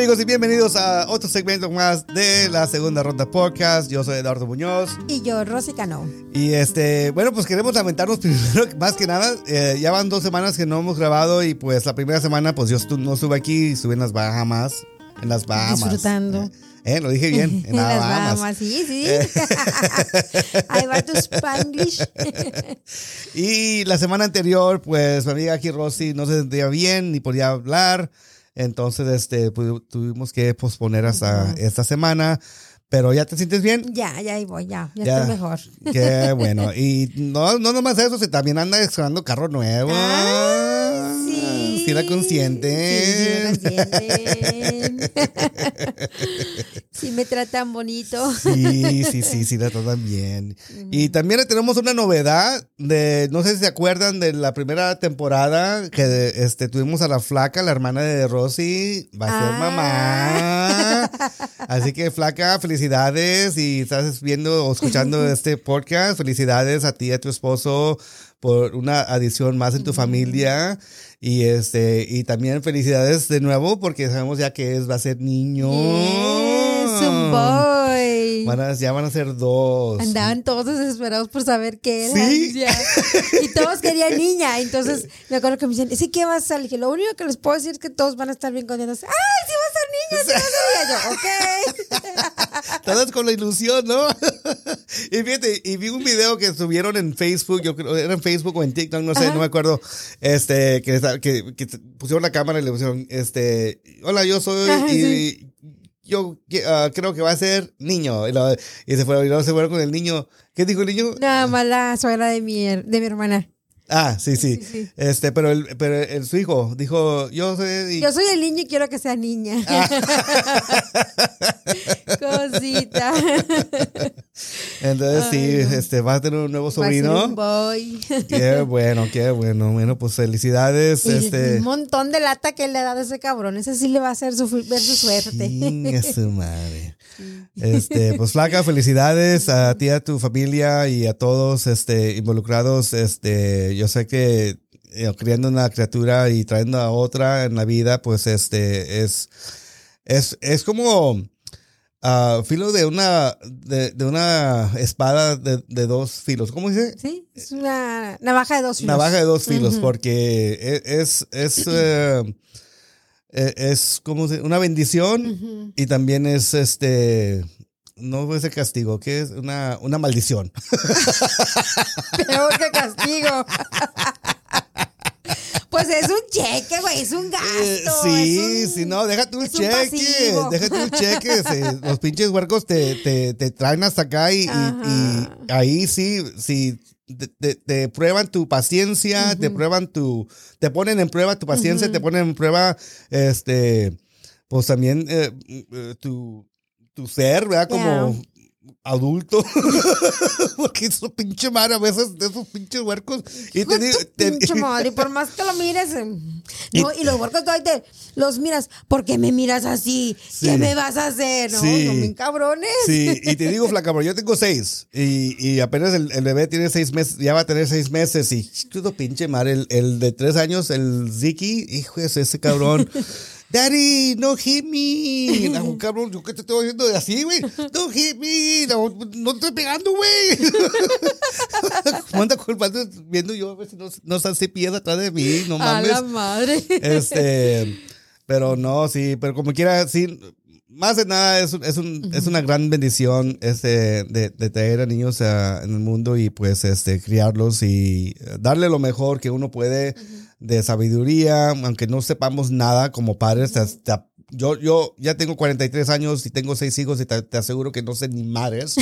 amigos y bienvenidos a otro segmento más de la segunda ronda podcast. Yo soy Eduardo Muñoz. Y yo, Rosy Cano. Y este, bueno, pues queremos lamentarnos primero, más que nada. eh, ya van dos semanas que no hemos grabado y pues la primera semana pues yo estu- no estuve aquí, estuve en las Bahamas. En las Bahamas. Disfrutando. Eh, lo dije bien, en las Bahamas. Bahamas, sí, sí. Eh. Ahí va tu Spanglish. Y la semana anterior, pues mi amiga aquí Rosy no se sentía bien ni podía hablar. Entonces, este, pu- tuvimos que posponer hasta esta semana. Pero ya te sientes bien. ya, ya ahí voy, ya. Ya, Ya. estoy mejor. Qué bueno. Y no, no nomás eso, se también anda estrenando carro nuevo. Ah, la consienten. Sí, consienten. sí me tratan bonito. Sí, sí, sí, sí, la tratan bien. Y también tenemos una novedad de, no sé si se acuerdan de la primera temporada que este, tuvimos a la flaca, la hermana de Rosy, va a ser Ah. mamá. Así que flaca, felicidades y estás viendo o escuchando este podcast, felicidades a ti y a tu esposo por una adición más en tu familia. Y este, y también felicidades de nuevo, porque sabemos ya que es, va a ser niño. Yes, un boy. Van a- ya van a ser dos. Andaban todos desesperados por saber qué era. Sí. Ya. Y todos querían niña. Entonces me acuerdo que me decían, ¿sí qué va a dije, lo único que les puedo decir es que todos van a estar bien contentos. ¡Ay, sí va a ser niña! ¡Sí va a ser niña! Yo, ok. Todos con la ilusión, ¿no? y fíjate, y vi un video que subieron en Facebook, yo creo, era en Facebook o en TikTok, no sé, Ajá. no me acuerdo, este, que, que, que pusieron la cámara y le pusieron, este, hola, yo soy, Ajá, y sí. yo ah, creo que va a ser niño. Y, lo- y se fueron, y luego se fueron con el niño. ¿Qué dijo el niño? Nada más la suegra de mi, de mi hermana. Ah, sí, sí. Sí, sí. Este, pero el, pero el, su hijo dijo, yo soy, y- Yo soy el niño y quiero que sea niña. Cosita. entonces sí, no. este, va a tener un nuevo Va a ser sobrino. un boy. Qué bueno, qué bueno. Bueno, pues felicidades. Y este. un montón de lata que le ha dado ese cabrón. Ese sí le va a hacer sufrir, ver su suerte. Chinga su madre. Este, pues flaca, felicidades a ti, a tu familia y a todos este, involucrados. Este, yo sé que eh, criando una criatura y trayendo a otra en la vida, pues este es, es, es como ah, filo de una, de, de una espada de, de dos filos. ¿Cómo dice? Sí, es una navaja de dos filos. Navaja de dos filos, porque e- es, es, eh, es como una bendición y también es este, no es el castigo, que es una, una maldición. Peor que castigo. Pues es un cheque, güey, es un gasto. Eh, sí, un- sí, no, déjate un un cheque, pasivo. déjate un cheque. se- los pinches huercos te, te, te traen hasta acá y, y- Ajá. y ahí sí, sí. Te, te- te prueban tu paciencia, te prueban tu, te ponen en prueba tu paciencia, te ponen en prueba, este, pues también eh, eh, tu, tu ser, ¿verdad? Como adulto. Porque eso pinche madre a veces de esos pinches huercos. Y te digo, te- pinche madre, y por más que lo mires, em, no, y los huercos todavía te los miras, ¿por qué me miras así? Sí. ¿Qué me vas a hacer? No, Sí. son bien cabrones. Sí, y te digo, flaca, pero yo tengo seis. Y, y apenas el, el bebé tiene seis meses, ya va a tener seis meses. Y todo pinche madre, el, el de tres años, el Ziki, hijo de ese cabrón. Daddy, no hit me. No, cabrón, yo qué te estoy haciendo de así, güey. No hit me. No, no te estoy pegando, güey. Manda culpando viendo yo a ver si no, no están pies atrás de mí. No a mames. la madre. Este, pero no, sí, pero como quiera, sí, más de nada es, un- es, un, es una gran bendición este, de, de traer a niños a- en el mundo y pues este, criarlos y darle lo mejor que uno puede de sabiduría, aunque no sepamos nada como padres. te- yo, yo ya tengo 43 años y tengo seis hijos y te, te aseguro que no sé ni madres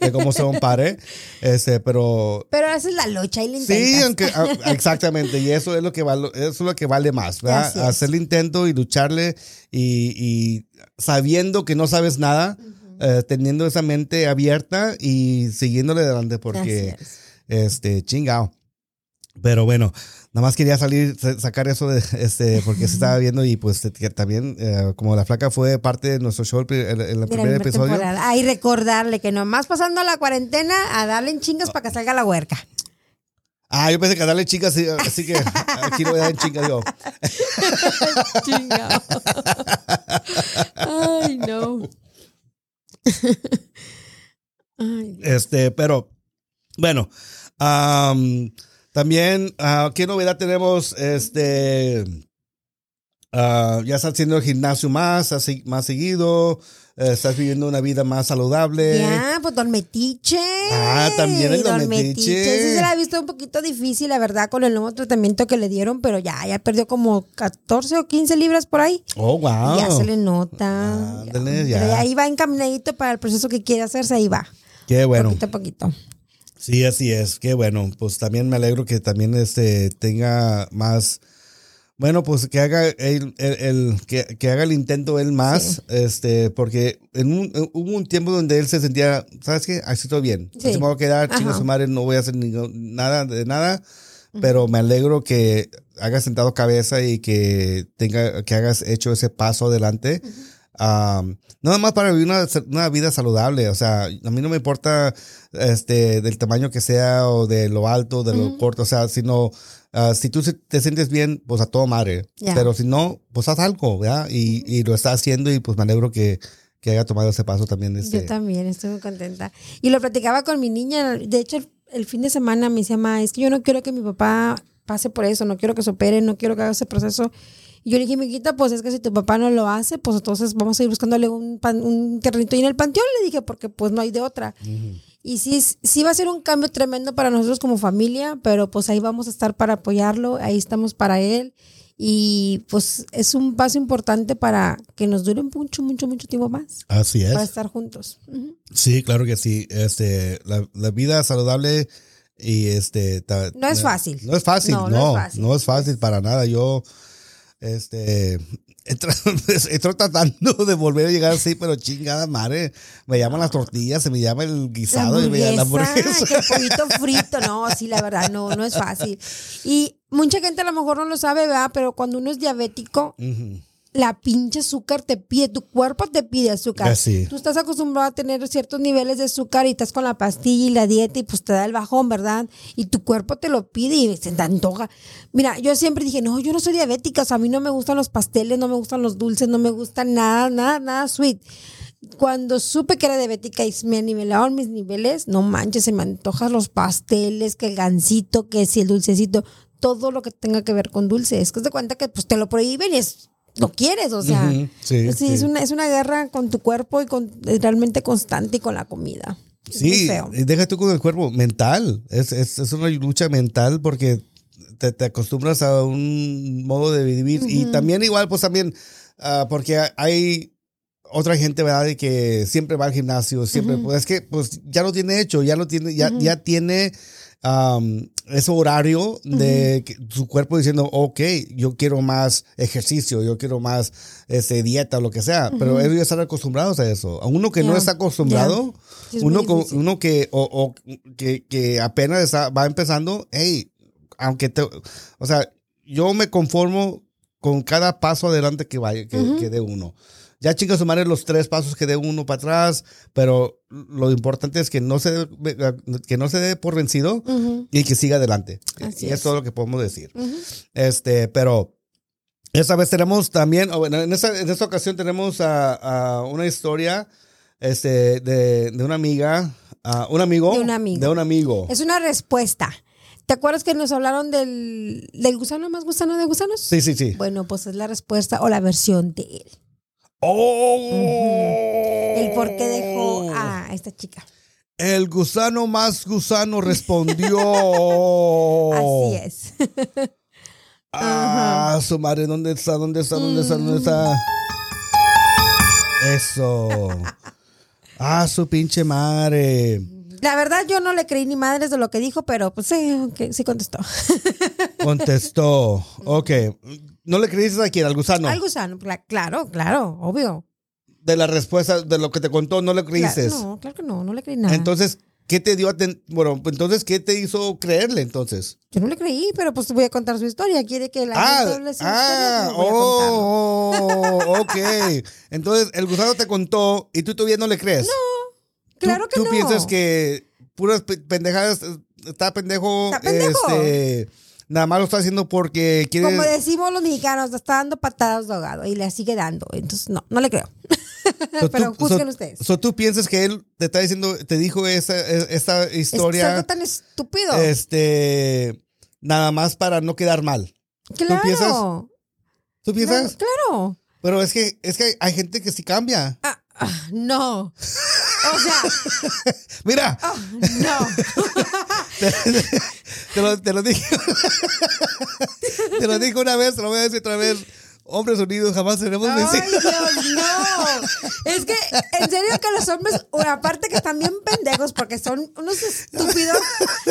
de cómo ser un padre. Este, pero Pero esa es la lucha y la Sí, aunque ah, exactamente, y eso es lo que vale, eso es lo que vale más, ¿verdad? Hacer el intento y lucharle y, y sabiendo que no sabes nada, eh, teniendo esa mente abierta y siguiéndole adelante porque es. este chingao. Pero bueno, nada más quería salir, sa- sacar eso de este, porque se estaba viendo y pues que también, eh, como la flaca fue parte de nuestro show en, el primer episodio. temporada. Ahí recordarle que nomás pasando la cuarentena a darle en chingas para que salga la huerca. Ah, yo pensé que darle chicas, así, así que aquí lo voy a dar en chingas yo. Ay, no. Ay, Este, pero bueno, am, también, ah, ¿qué novedad tenemos? Este, ah, ya estás haciendo el gimnasio más, así- más seguido, eh, estás viviendo una vida más saludable. Ya, pues Don Metiche. Ah, también el Don Metiche. Sí, se la ha visto un poquito difícil, la verdad, con el nuevo tratamiento que le dieron, pero ya, ya perdió como 14 o 15 libras por ahí. Oh, wow. Ya se le nota. Ándale, Ya. ya. Pero ahí va encaminadito para el proceso que quiere hacerse, ahí va. Qué bueno. Poquito a poquito. Sí, así es. Qué bueno. Pues también me alegro que también este tenga más. Bueno, pues que haga el, el- el- que, que haga el intento él más, este, porque en un, hubo un tiempo donde él se sentía, ¿sabes qué? Así todo bien. Sí. Así me voy a quedar, Ajá. chingo su madre, no voy a hacer ningún- nada de nada, pero me alegro que hagas sentado cabeza y que tenga, que hagas hecho ese paso adelante. Um, nada más para vivir una, una vida saludable, o sea, a mí no me importa este del tamaño que sea o de lo alto, de lo corto, o sea, sino ah, si tú te sientes bien, pues a todo madre, pero si no, pues haz algo, ¿verdad? Y, y lo está haciendo y pues me alegro que, que haya tomado ese paso también. Este. Yo también estoy muy contenta. Y lo platicaba con mi niña. De hecho, el, el fin de semana me decía, ma, es que yo no quiero que mi papá pase por eso, no quiero que se opere, no quiero que haga ese proceso. Y yo le dije, mijita, pues es que si tu papá no lo hace, pues entonces vamos a ir buscándole un, pan- un terrenito ahí en el panteón, le dije, porque pues no hay de otra. Y sí, sí va a ser un cambio tremendo para nosotros como familia, pero pues ahí vamos a estar para apoyarlo, ahí estamos para él. Y pues es un paso importante para que nos dure mucho, mucho, mucho tiempo más, Así para es. estar juntos. Sí, claro que sí. Este, la, la vida saludable y este ta- No es fácil. No es fácil, No, no, no no es fácil, para nada. Yo este estoy tratando de volver a llegar así, pero chingada madre. Me llaman las tortillas, se me llama el La guisado y me llama la hamburguesa, que el pollito frito, no, sí, la verdad, no, no es fácil. Y mucha gente a lo mejor no lo sabe, ¿verdad? Pero cuando uno es diabético. La pinche azúcar te pide, tu cuerpo te pide azúcar. Así. Tú estás acostumbrado a tener ciertos niveles de azúcar y estás con la pastilla y la dieta y pues te da el bajón, ¿verdad? Y tu cuerpo te lo pide y se te antoja. Mira, yo siempre dije, no, yo no soy diabética, o sea, a mí no me gustan los pasteles, no me gustan los dulces, no me gusta nada, nada, nada sweet. Cuando supe que era diabética y me nivelaron mis niveles, no manches, se me antojan los pasteles, que el gansito, que si el dulcecito, todo lo que tenga que ver con dulce. Es que te cuenta que pues te lo prohíben y es, lo quieres, o sea. Ujú, sí, Sí, sí. Es, una, es una guerra con tu cuerpo y con es realmente constante y con la comida. Es Sí, y deja tú con el cuerpo mental. Es, es, es una lucha mental porque te, te acostumbras a un modo de vivir. Y también igual, pues también, ah, porque hay otra gente, ¿verdad? De que siempre va al gimnasio, siempre, pues es que pues ya lo tiene hecho, ya lo tiene, ya, ya tiene am, ese horario de su cuerpo diciendo, ok, yo quiero más ejercicio, yo quiero más este, dieta, lo que sea, pero ellos ya están acostumbrados a eso. A uno que no está acostumbrado, uno, uno que, o, o que, que apenas está- va empezando, hey, aunque te, o sea, yo me conformo con cada paso adelante que vaya, que, que dé uno. Ya chinga su madre los tres pasos que dé uno para atrás, pero lo importante es que no se dé, que no se dé por vencido y que siga adelante. Así y es todo lo que podemos decir. Este, pero esta vez tenemos también, bueno, en esta, en esta ocasión tenemos a, a una historia este, de, de una amiga, a un amigo. De un amigo. De un amigo. Es una respuesta. ¿Te acuerdas que nos hablaron del, del gusano más gusano de gusanos? Sí, sí, sí. Bueno, pues es la respuesta o la versión de él. ¡Oh! El por qué dejó a esta chica. El gusano más gusano respondió. Así es. Ah, su madre, ¿dónde está? ¿Dónde está? ¿Dónde está? ¿Dónde está? Eso. Ah, su pinche madre. La verdad, yo no le creí ni madres de lo que dijo, pero pues sí, sí contestó. Contestó. Ok. ¿No le creíste a quién? Al gusano. Al gusano, cla- claro, claro, obvio. De la respuesta de lo que te contó, no le creíste. Claro, no, claro que no, no le creí nada. Entonces, ¿qué te dio a ten- Bueno, entonces, ¿qué te hizo creerle entonces? yo no le creí, pero pues te voy a contar su historia. Quiere que la Ah, gente hable su ah, historia, pues, oh, oh, ok. Entonces, el gusano te contó y tú todavía no le crees. No. Claro que ¿Tú no. piensas que puras pe- pendejadas, está pendejo, Está pendejo. este, nada más lo está haciendo porque quiere. Como decimos los mexicanos, está dando patadas de ahogado y le sigue dando. Entonces, no, no le creo. So, Pero tú- juzguen so- ustedes. so, tú piensas que él te está diciendo, te dijo esa, esta Es historia, algo tan estúpido. este, nada más para no quedar mal. claro. piensas? ¿Tú piensas? Claro. Pero es que, es que hay gente que sí cambia. Ah, ah, no. O sea, Mira, ah, no. te lo, te lo dije. te lo dije una vez, te lo voy a decir otra vez. Hombres unidos jamás seremos Ay, vencidos. Dios, no. Es que, en serio que los hombres, aparte que están bien pendejos porque son unos estúpidos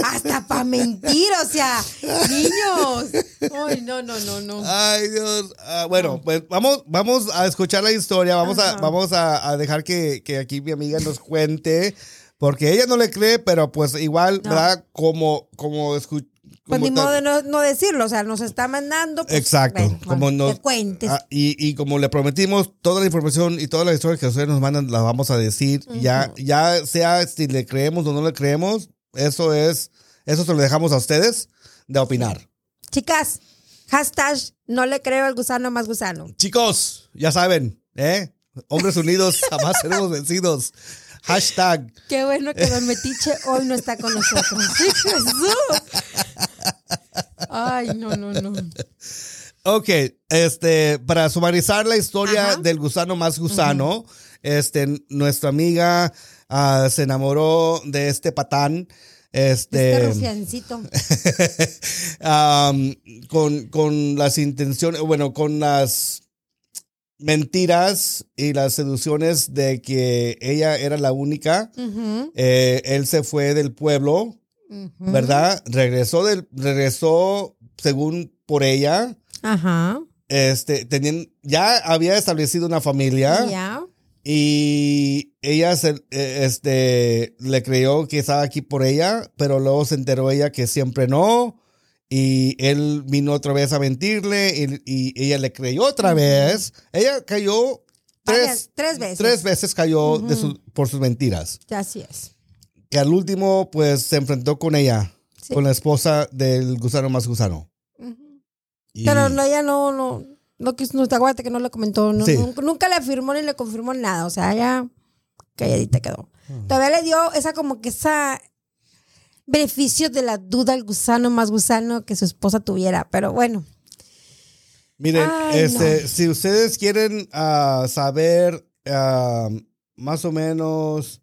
hasta para mentir, o sea, niños. Ay, no, no, no, no. Ay, Dios. Ah, bueno, pues vamos, vamos a escuchar la historia. Vamos a, vamos a, a dejar que, que aquí mi amiga nos cuente. Porque ella no le cree, pero pues igual, No. ¿verdad? Como, como Pues ni modo de no, no decirlo, o sea, nos está mandando. Pues, Exacto. bueno, como nos, que cuentes. Ah, y, y como le prometimos, toda la información y todas las historias que ustedes nos mandan las vamos a decir. Ya, ya sea si le creemos o no le creemos, eso es, eso se lo dejamos a ustedes de opinar. Chicas, hashtag no le creo al gusano más gusano. Chicos, ya saben, ¿eh? Hombres unidos jamás seremos vencidos. Hashtag. Qué bueno que Don Metiche hoy no está con nosotros. ¡Jesús! Ay, no, no, no. Ok, este, para sumarizar la historia Ajá. del gusano más gusano, este, nuestra amiga ah, se enamoró de este patán. Este Este, am, con, con las intenciones, bueno, con las mentiras y las seducciones de que ella era la única. Eh, él se fue del pueblo. ¿verdad? Regresó del, regresó según por ella. Ajá. Este, tenían, ya había establecido una familia Ya. y ella se, eh, este, le creyó que estaba aquí por ella, pero luego se enteró ella que siempre no. Y él vino otra vez a mentirle y, y ella le creyó otra vez. Ella cayó tres, tres veces. tres veces cayó de por sus mentiras. Así es. Que al último, pues, se enfrentó con ella, Sí. con la esposa del gusano más gusano. Y- Pero no, ella no, no, no quiso, no te acuerdas que no le comentó, no- Sí. nunca, nunca le afirmó ni le confirmó nada, o sea, ella calladita quedó. Todavía le dio esa como que esa beneficio de la duda al gusano más gusano que su esposa tuviera, pero bueno, Miren, Ay, este, no. si ustedes quieren ah, saber ah, más o menos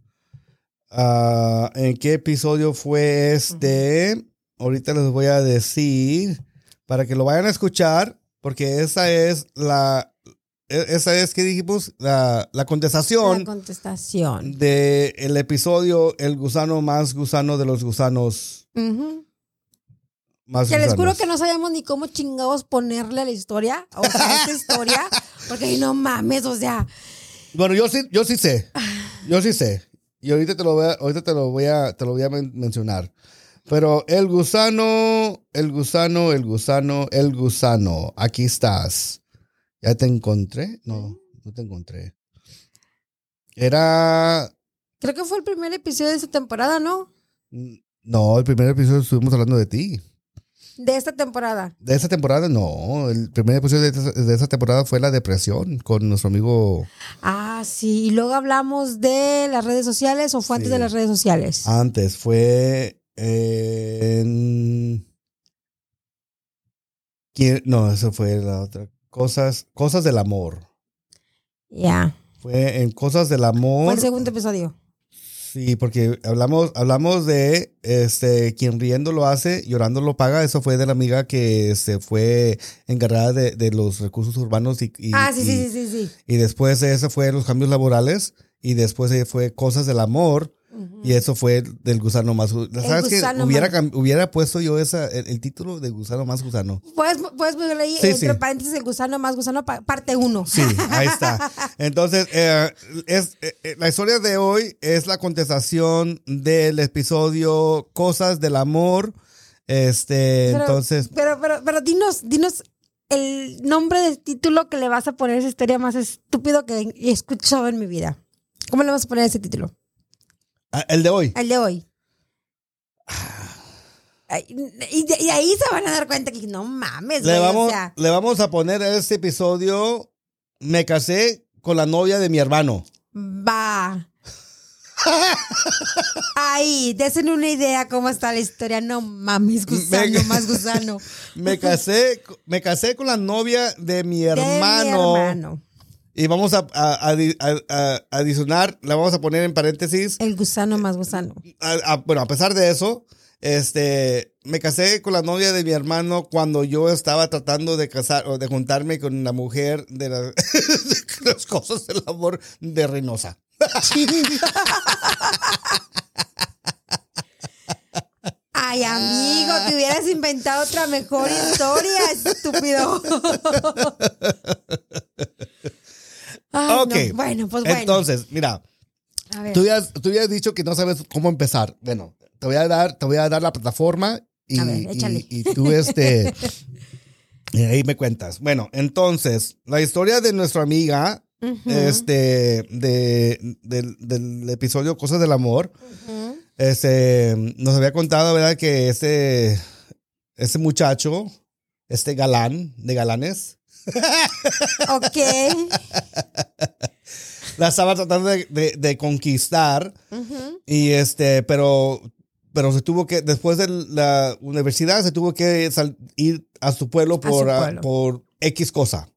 ah, en qué episodio fue este, ahorita les voy a decir para que lo vayan a escuchar, porque esa es la, esa es que dijimos la, la contestación la contestación. de el episodio El gusano más gusano de los gusanos Ujú. más Que les juro que no sabíamos ni cómo chingados ponerle a la historia, o sea, esta historia, porque no mames, o sea, Bueno, yo sí, yo sí sé. Yo sí sé. Y ahorita te lo voy a, ahorita te lo voy a, te lo voy a men- mencionar. Pero el gusano, el gusano, el gusano, el gusano. Aquí estás. ¿Ya te encontré? No, no te encontré. Era. creo que fue el primer episodio de esta temporada, ¿no? No, el primer episodio estuvimos hablando de ti. De esta temporada. De esa temporada, no. El primer episodio de, esa- de esa temporada fue la depresión con nuestro amigo. Ah, sí. Y luego hablamos de las redes sociales o fue antes de las redes sociales. Antes fue en... ¿Quién? No, eso fue la otra. Cosas, cosas del amor. Ya. Fue en cosas del amor. Fue el segundo episodio. Sí, porque hablamos, hablamos de este quien riendo lo hace, llorando lo paga. Eso fue de la amiga que se fue encargada de, de los recursos urbanos y, y- ah, sí, y- sí, sí, sí, sí. y después de eso fue los cambios laborales y después de fue cosas del amor Y eso fue del gusano más gu- ¿Sabes qué? gusano Hubiera, hubiera puesto yo esa, el, el título de gusano más gusano. Puedes, puedes ponerle ahí Sí, entre sí. paréntesis el gusano más gusano, pa- parte uno. Sí, ahí está. Entonces, eh, es, eh, eh, la historia de hoy es la contestación del episodio Cosas del Amor. Este, Pero- entonces, Pero, pero, pero dinos, dinos el nombre del título que le vas a poner a esa historia más estúpido que he escuchado en mi vida. ¿Cómo le vas a poner ese título? Ah, el de hoy. El de hoy. Ay, Y, de- y ahí se van a dar cuenta que no mames, Le güey, o vamos, sea, le vamos a poner a este episodio. Me casé con la novia de mi hermano. va. Ahí, desen una idea cómo está la historia. No mames, gusano, más gusano. Me casé, me casé con la novia de mi De mi hermano. Y vamos a, a- a- a- a- adicionar, la vamos a poner en paréntesis. El gusano más gusano. Bueno, a pesar de eso, este, me casé con la novia de mi hermano cuando yo estaba tratando de casar o de juntarme con la mujer de, la- de las cosas del amor de Reynosa. Ay, amigo, te hubieras inventado otra mejor historia, estúpido. Bueno, pues bueno. Entonces, mira, tú habías, tú habías dicho que no sabes cómo empezar. Bueno, te voy a dar, te voy a dar la plataforma y, A ver, échale. y- y tú este y ahí me cuentas. Bueno, entonces, la historia de nuestra amiga, Ujú, este, de, del, del episodio Cosas del Amor, este, nos había contado, ¿verdad? Que ese, ese muchacho, este galán de galanes, Ok. la estaba tratando de, de- de conquistar. Ujú. Y este, pero, pero se tuvo que, después de la universidad, se tuvo que sal- ir a su pueblo A por, su por X cosa.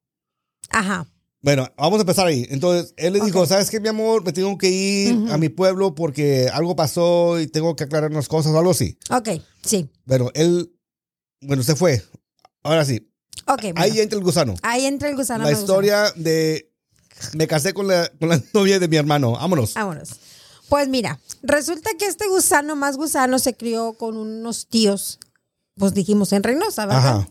Ajá. Bueno, vamos a empezar ahí. Entonces, él le dijo. ¿sabes qué, mi amor? Me tengo que ir a mi pueblo porque algo pasó y tengo que aclarar unas cosas o algo así. Ok, sí. Bueno, él, bueno, se fue. Ahora sí, Ok, bueno. ahí entra el gusano. Ahí entra el gusano. la historia de, me casé con la, con la novia de mi hermano. Vámonos. Vámonos. Pues mira, resulta que este gusano más gusano se crió con unos tíos, pues dijimos en Reynosa, ¿verdad? Ajá.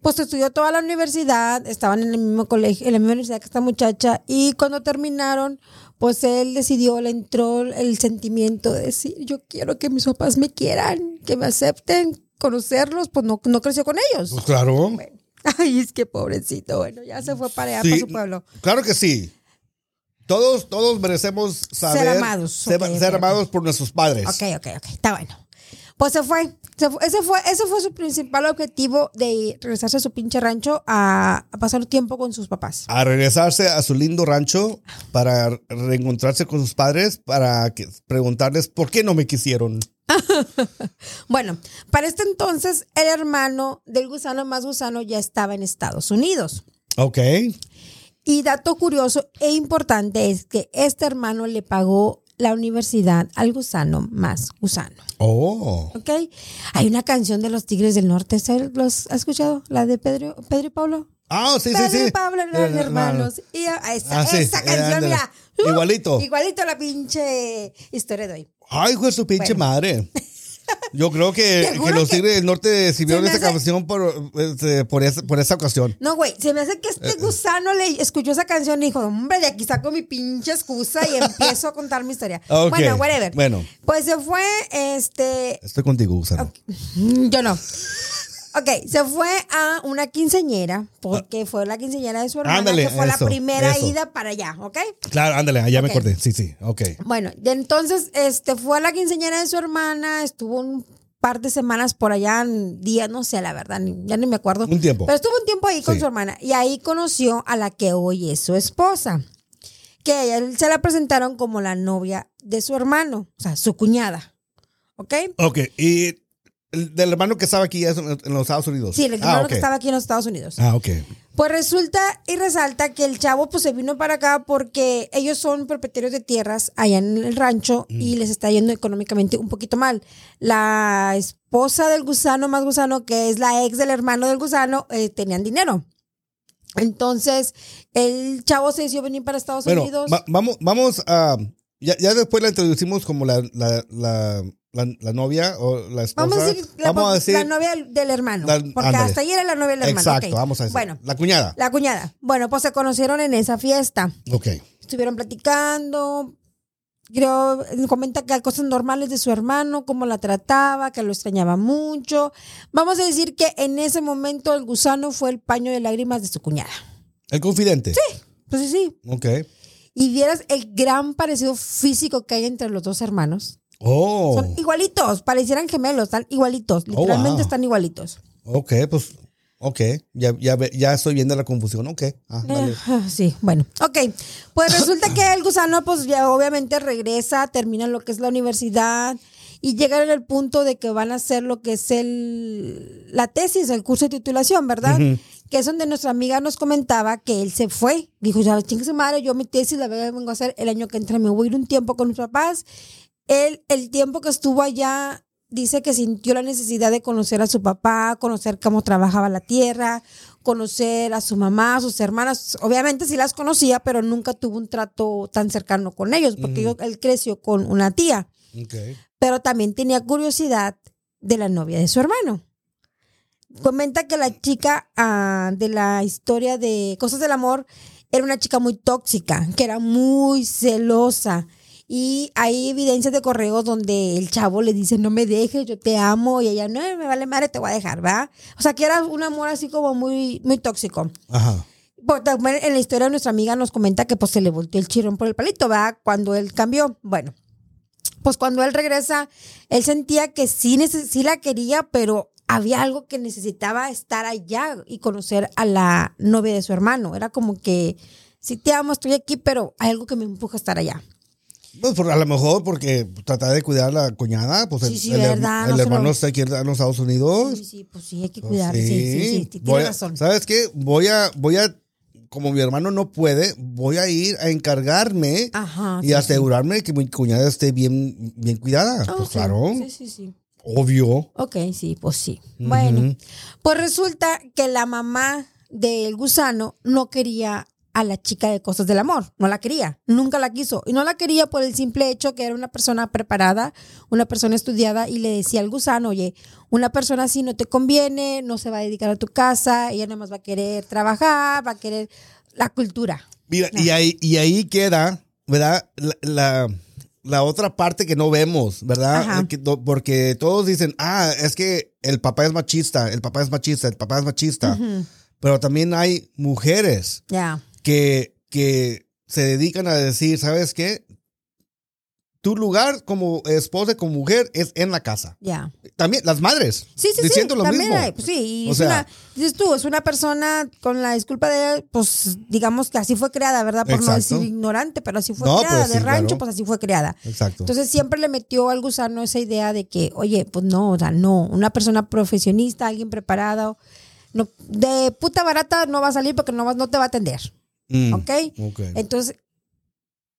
Pues estudió toda la universidad, estaban en el mismo colegio, en la misma universidad que esta muchacha, y cuando terminaron, pues él decidió, le entró el sentimiento de decir, yo quiero que mis papás me quieran, que me acepten, conocerlos, pues no, no creció con ellos. Pues claro. Ay, es que pobrecito, bueno, ya se fue para allá, Sí, para su pueblo. Claro que sí. Todos, todos merecemos saber. amados. Ser, ok, ser amados por nuestros padres. Ok, ok, ok, está bueno. Pues se fue. se fue- ese, fue ese fue su principal objetivo de regresarse a su pinche rancho a, a pasar tiempo con sus papás. A regresarse a su lindo rancho para reencontrarse con sus padres, para que- preguntarles por qué no me quisieron. Bueno, para este entonces, el hermano del gusano más gusano ya estaba en Estados Unidos. Ok. Y dato curioso e importante es que este hermano le pagó la universidad al gusano más gusano. Oh. ¿Ok? Hay una canción de los Tigres del Norte. ¿se- ¿Los has escuchado? La de Pedro, Pedro y Pablo. Ah, sí, sí, Pedro sí. y Pablo eran Eh, hermanos. Y a- esa, Ah, sí, esa eh, canción, ándale. mira. Igualito. Igualito la pinche historia de hoy. Ay, hijo de su pinche Bueno. madre. Yo creo que, que los que- Tigres del Norte sirvieron hace- canción por, este, por, esa, por esa ocasión. No, güey, se me hace que Eh, este gusano le escuchó esa canción y dijo, hombre, de aquí saco mi pinche excusa y empiezo a contar mi historia. Bueno, whatever. bueno. Pues se fue, este, Estoy contigo, Gusano. Yo no. Ok, se fue a una quinceñera, porque fue la quinceñera de su hermana, Ándale, que fue eso, la primera eso. ida para allá, ¿ok? Claro, ándale, allá me Ok. acordé. Sí, sí, ok. Bueno, y entonces este, fue a la quinceañera de su hermana, estuvo un par de semanas por allá, días, no sé, la verdad, ni- ya ni me acuerdo. Un tiempo. Pero estuvo un tiempo ahí con Sí. su hermana y ahí conoció a la que hoy es su esposa, que a ella se la presentaron como la novia de su hermano, o sea, su cuñada. ¿Ok? Ok, y el del hermano que estaba aquí en, los Estados Unidos. Sí, el Ah, hermano que estaba aquí en los Estados Unidos. Ah, ok. Pues resulta y resalta que el chavo pues se vino para acá porque ellos son propietarios de tierras allá en el rancho y Mm. les está yendo económicamente un poquito mal. La esposa del gusano más gusano, que es la ex del hermano del gusano, eh, tenían dinero. Entonces, el chavo se decidió venir para Estados Bueno, Unidos. va- vamos, vamos a. Ya, ya después la introducimos como la, la, la, la, la novia o la esposa. Vamos a decir, la, Vamos a decir la novia del hermano. La- porque ándale. hasta ahí era la novia del hermano. Exacto, vamos a decir. Bueno, La cuñada. la cuñada. Bueno, pues se conocieron en esa fiesta. Ok. estuvieron platicando. Creo, comenta que cosas normales de su hermano, cómo la trataba, que lo extrañaba mucho. Vamos a decir que en ese momento el gusano fue el paño de lágrimas de su cuñada. El confidente. Sí. Pues sí, sí. Ok. Y vieras el gran parecido físico que hay entre los dos hermanos. Oh. Son igualitos, parecieran gemelos, están igualitos, Oh, literalmente wow. están igualitos. Ok, pues. Ok. Ya, ya, ya estoy viendo la confusión. Ok. Ah, vale. Ah, Sí, bueno, ok. Pues resulta que el gusano, pues ya obviamente regresa, termina lo que es la universidad y llegan al punto de que van a hacer lo que es el la tesis, el curso de titulación, ¿verdad? Que es donde nuestra amiga nos comentaba que él se fue. Dijo, ya, chingue su madre, yo mi tesis la vengo a hacer el año que entra, me voy a ir un tiempo con mis papás. Él, el tiempo que estuvo allá, dice que sintió la necesidad de conocer a su papá, conocer cómo trabajaba la tierra, conocer a su mamá, a sus hermanas. Obviamente sí las conocía, pero nunca tuvo un trato tan cercano con ellos, porque él creció con una tía, pero también tenía curiosidad de la novia de su hermano. Comenta que la chica ah, de la historia de Cosas del Amor era una chica muy tóxica, que era muy celosa. Y hay evidencias de correos donde el chavo le dice, no me dejes, yo te amo. Y ella, no, me vale madre, te voy a dejar, ¿va? O sea, que era un amor así como muy, muy tóxico. Ajá. En la historia nuestra amiga nos comenta que pues se le volteó el chirón por el palito, ¿va? Cuando él cambió. Bueno, pues cuando él regresa, él sentía que sí, sí la quería, pero había algo que necesitaba estar allá y conocer a la novia de su hermano. Era como que, sí te amo, estoy aquí, pero hay algo que me empuja a estar allá. Pues por- a lo mejor porque tratar de cuidar a la cuñada, pues Sí, el, sí, el verdad, el no hermano lo- está aquí en los Estados Unidos. Sí, sí, pues sí, hay que Pues cuidar. Sí, sí, sí, Voy razón. ¿Sabes qué? Voy a, voy a, como mi hermano no puede, voy a ir a encargarme Ajá. y asegurarme que mi cuñada esté bien, bien cuidada. Ah, pues claro, Sí, sí, sí. obvio. Ok, sí, pues sí. Bueno, pues resulta que la mamá del gusano no quería a la chica de cosas del amor, no la quería, nunca la quiso. Y no la quería por el simple hecho que era una persona preparada, una persona estudiada y le decía al gusano, oye, una persona así no te conviene, no se va a dedicar a tu casa, ella nada más va a querer trabajar, va a querer la cultura. Mira, y, ahí, y ahí queda, ¿verdad? La, la, la otra parte que no vemos, ¿verdad? Porque todos dicen, ah, es que el papá es machista, el papá es machista, el papá es machista. Pero también hay mujeres Ya. Que, que se dedican a decir, ¿sabes qué? Tu lugar como esposa, como mujer, es en la casa. Ya. También las madres. Sí, sí, diciendo sí. lo también mismo. hay, pues sí, y O sea- una, dices tú, es una persona con la disculpa de, pues, digamos que así fue creada, ¿verdad? Por no decir ignorante, pero así fue No, creada, pues de sí, rancho, claro. pues así fue creada. Exacto. Entonces siempre le metió al gusano esa idea de que, oye, pues no, o sea, no, una persona profesionista, alguien preparado, no, de puta barata no va a salir porque no, no te va a atender, Mm, ¿ok? ok. Entonces,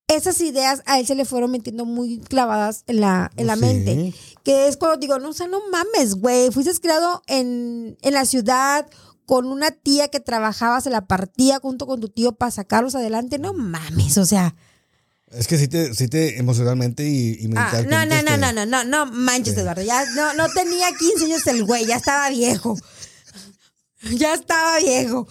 esas ideas a él se le fueron metiendo muy clavadas en la, en la Sí. mente. Que es cuando digo, no, o sea, no mames, güey. Fuiste criado en, en la ciudad con una tía que trabajaba, se la partía junto con tu tío para sacarlos adelante. No mames, o sea. Es que sí te, sí te emocionalmente y, y Ah, mentalmente. no, no, no, te- no, no, no, no manches, Eduardo. Ya no, no tenía 15 años el güey, ya estaba viejo. Ya estaba viejo.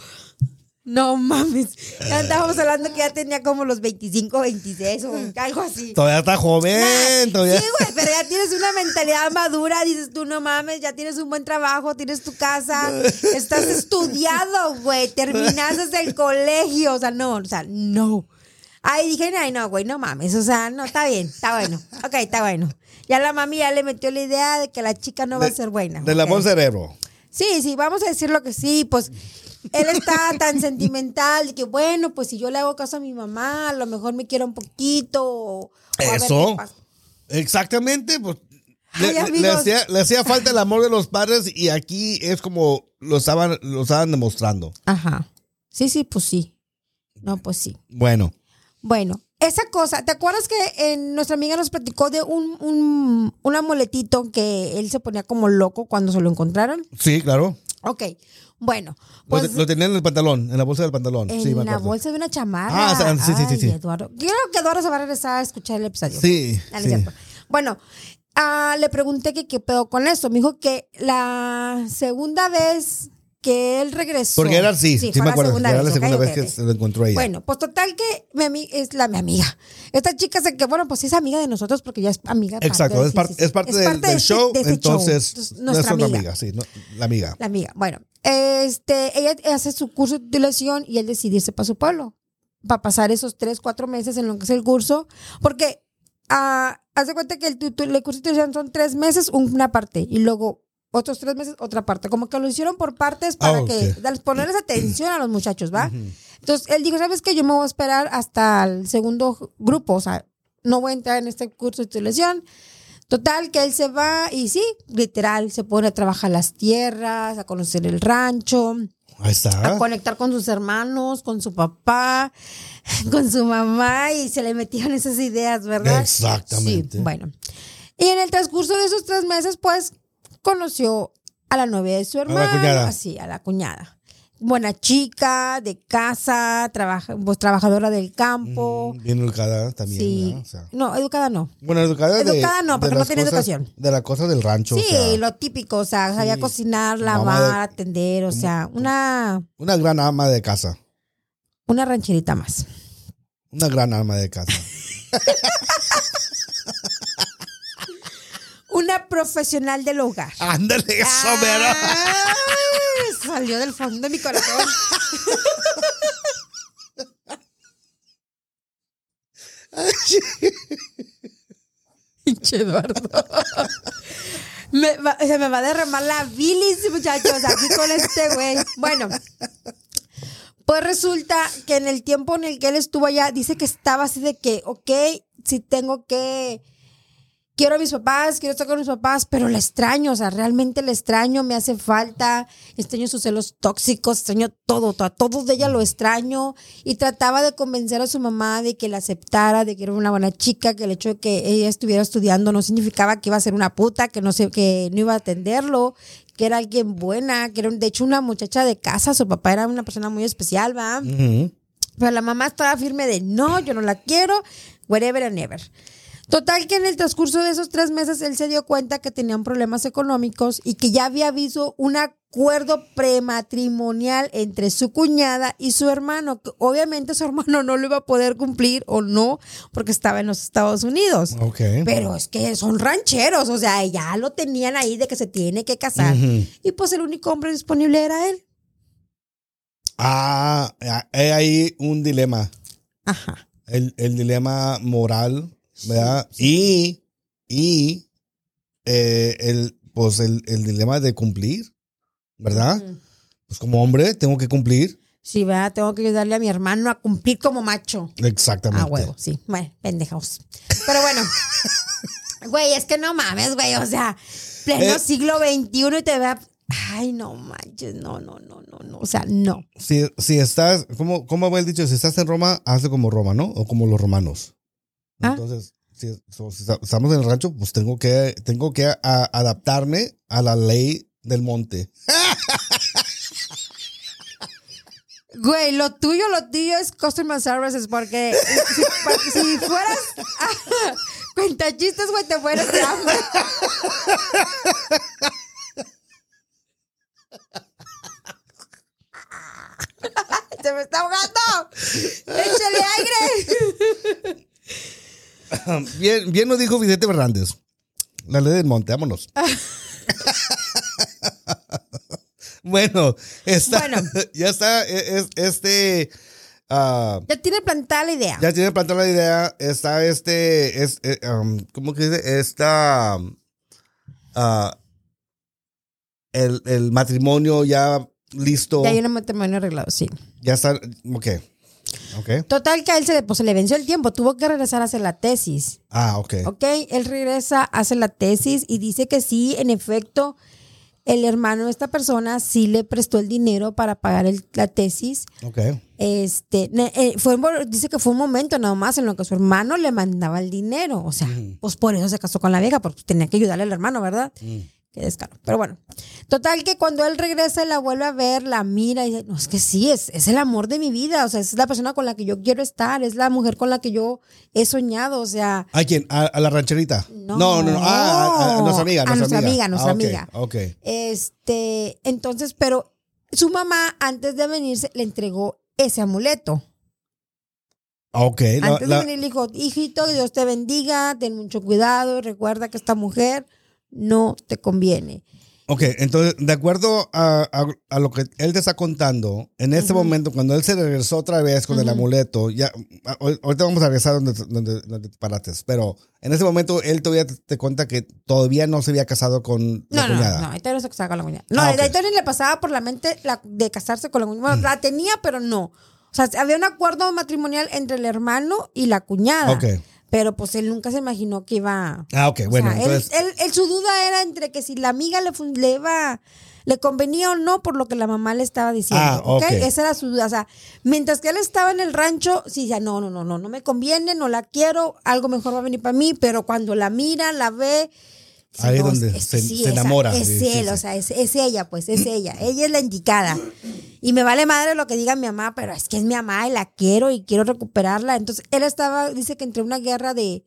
No mames. Ya estábamos hablando que ya tenía como los 25, 26 o algo así. Todavía está joven, Nah, todavía. Sí, güey, pero ya tienes una mentalidad madura, dices tú, no mames, ya tienes un buen trabajo, tienes tu casa, estás estudiado, güey, terminaste el colegio, o sea, no, o sea, no. Ahí dije, ay, no, güey, no mames, o sea, no, está bien, está bueno, ok, está bueno. Ya la mami ya le metió la idea de que la chica no va a ser buena. De la ok. buen cerebro. Sí, sí, vamos a decir lo que sí, pues él está tan sentimental que bueno, pues si yo le hago caso a mi mamá, a lo mejor me quiere un poquito. o- o Eso. Exactamente, pues. Le, Ay, le- amigos. le hacía, le hacía falta el amor de los padres y aquí es como lo estaban, lo estaban demostrando. Ajá. Sí, sí, pues sí. No, pues sí. Bueno, Bueno, esa cosa, ¿te acuerdas que en nuestra amiga nos platicó de un, un, un amuletito que él se ponía como loco cuando se lo encontraron? sí, claro. Ok, bueno, Lo, pues lo tenía en el pantalón, en la bolsa del pantalón. en sí, me la bolsa de una chamarra. Ah, o sea, sí, sí, sí, Ay, sí. Eduardo. Creo que Eduardo se va a regresar a escuchar el episodio. Sí, Ah, sí. Bueno, ah, le pregunté que qué pedo con esto. Me dijo que la segunda vez que él regresó. Porque era así, sí, fue me acuerdo. segunda Era la vez, segunda vez que se lo encontró ella. Bueno, pues total que mi ami- es la mi amiga. Esta chica se que, bueno, pues es amiga de nosotros porque ya es amiga. Exacto, parte es, par- sí, sí, sí. es parte del, parte de del este- show, de este show. entonces Entonces, no es nuestra otra amiga. amiga, sí, no, la amiga. La amiga. Bueno, este, ella hace su curso de titulación y él decidirse para su pueblo. Para pasar esos tres, cuatro meses en lo que es el curso. Porque ah, haz de cuenta que el, el curso de titulación son tres meses, una parte, y luego otros tres meses, otra parte. Como que lo hicieron por partes para Ah, ok. que ponerles atención a los muchachos, ¿va? Entonces él dijo, ¿sabes qué? Yo me voy a esperar hasta el segundo grupo, o sea, no voy a entrar en este curso de titulación. Total, que él se va y sí, literal, se pone a trabajar las tierras, a conocer el rancho, Ahí a está. conectar con sus hermanos, con su papá, con su mamá y se le metieron esas ideas, ¿verdad? Exactamente. Sí, bueno. Y en el transcurso de esos tres meses, pues, conoció a la novia de su hermano. cuñada. Así, a la cuñada. Buena chica, de casa, trabaja, pues, trabajadora del campo. Mm, Bien educada también. sí. ¿no? O sea, No, educada no. bueno, educada de. Educada no, porque no tenía cosas- educación. De la cosa del rancho. Sí, o sea, lo típico, o sea, sabía cocinar, lavar, de- atender, o sea, una, una gran ama de casa. una rancherita más. Una gran ama de casa. Una profesional del hogar. Ándale, eso, mero. Ay, Salió del fondo de mi corazón. Pinche Eduardo. Me va- se me va a derramar la bilis, muchachos, aquí con este güey. Bueno, pues resulta que en el tiempo en el que él estuvo allá, dice que estaba así de que, ok, si tengo que quiero a mis papás, quiero estar con mis papás, pero la extraño, o sea, realmente la extraño, me hace falta, extraño sus celos tóxicos, extraño todo, todo, todo de ella lo extraño y trataba de convencer a su mamá de que la aceptara, de que era una buena chica, que el hecho de que ella estuviera estudiando no significaba que iba a ser una puta, que no sé, que no iba a atenderlo, que era alguien buena, que era de hecho una muchacha de casa, su papá era una persona muy especial, ¿va? Ujú. Pero la mamá estaba firme de no, yo no la quiero, whatever and ever. Total que en el transcurso de esos tres meses él se dio cuenta que tenían problemas económicos y que ya había habido un acuerdo prematrimonial entre su cuñada y su hermano. que obviamente su hermano no lo iba a poder cumplir o no porque estaba en los Estados Unidos. Ok. Pero es que son rancheros, o sea, ya lo tenían ahí de que se tiene que casar. Y pues el único hombre disponible era él. Ah, hay ahí un dilema. Ajá. El, el dilema moral, ¿verdad? Y, y eh, el, pues el, el dilema de cumplir, ¿verdad? Pues como hombre tengo que cumplir. Sí, ¿verdad? Tengo que ayudarle a mi hermano a cumplir como macho. Exactamente. A huevo, sí. Bueno, pendejos. Pero bueno. Güey, es que no mames, güey. O sea, pleno Eh. siglo XXI y te vea. Ay, no manches. No, no, no, no, no. O sea, no. Si, si estás, ¿cómo, ¿cómo va el dicho? Si estás en Roma, hazlo como Roma, ¿no? O como los romanos. Ah. Entonces, si, estamos en el rancho, pues tengo que, tengo que a- adaptarme a la ley del monte. Güey, lo tuyo, lo tuyo es customer services porque si, porque si fueras cuenta chistes, güey, te fueras de hambre. Se me está ahogando. Échale aire. Bien, bien lo dijo Vicente Fernández. La ley del monte, vámonos. bueno, está, Bueno. ya está, e- es- este, ah, Ya tiene plantada la idea. ya tiene plantada la idea, está este, es, eh, um, ¿cómo que dice? Está, ah, el, el matrimonio ya listo, Ya hay un matrimonio arreglado, sí. ya está, ok, Total que a él se le, pues, se le venció el tiempo, tuvo que regresar a hacer la tesis. ah, ok, ¿Ok? Él regresa, hace la tesis y dice que sí, en efecto, el hermano de esta persona sí le prestó el dinero para pagar el- la tesis. ok, Este, eh, fue, dice que fue un momento nada más en lo que su hermano le mandaba el dinero. O sea, pues por eso se casó con la vieja, porque tenía que ayudarle al hermano, ¿verdad? Qué descaro. Pero bueno, total que cuando él regresa la vuelve a ver, la mira y dice, no, es que sí, es, es el amor de mi vida. O sea, es la persona con la que yo quiero estar, es la mujer con la que yo he soñado. O sea, ¿A quién? ¿A, a la rancherita? No. no, no, no. Ah, a, a nuestra amiga. A nuestra amiga, Ah, nuestra ok, amiga. Ok. Este, entonces, pero su mamá antes de venirse le entregó ese amuleto. Ok. la- antes la- de venir le dijo, hijito, Dios te bendiga, ten mucho cuidado, recuerda que esta mujer no te conviene. Ok, entonces, de acuerdo a, a- a lo que él te está contando, en este momento, cuando él se regresó otra vez con el amuleto, ya, ahorita vamos a regresar donde, donde, donde te parates, pero en ese momento él todavía te, te cuenta que todavía no se había casado con la No, no, cuñada. no, ahorita no se casaba con la cuñada. No, Ah, ahorita ok. ni le pasaba por la mente la, de casarse con la cuñada. Bueno, la tenía, pero no. O sea, había un acuerdo matrimonial entre el hermano y la cuñada. Ok. Pero pues él nunca se imaginó que iba. Ah, ok, bueno, sea, entonces, él, él- su duda era entre que si la amiga le, le iba. Le convenía o no por lo que la mamá le estaba diciendo. Ah, ¿ok? ok. Esa era su duda. O sea, mientras que él estaba en el rancho, sí decía, no, no, no, no, no me conviene, no la quiero, algo mejor va a venir para mí. Pero cuando la mira, la ve, Ahí donde es- se- sí, se esa- enamora. Es Sí, él, sí. o sea, es, es ella, pues, es ella. Ella es la indicada. Y me vale madre lo que diga mi mamá, pero es que es mi mamá y la quiero y quiero recuperarla. Entonces, él estaba, dice que entre una guerra de,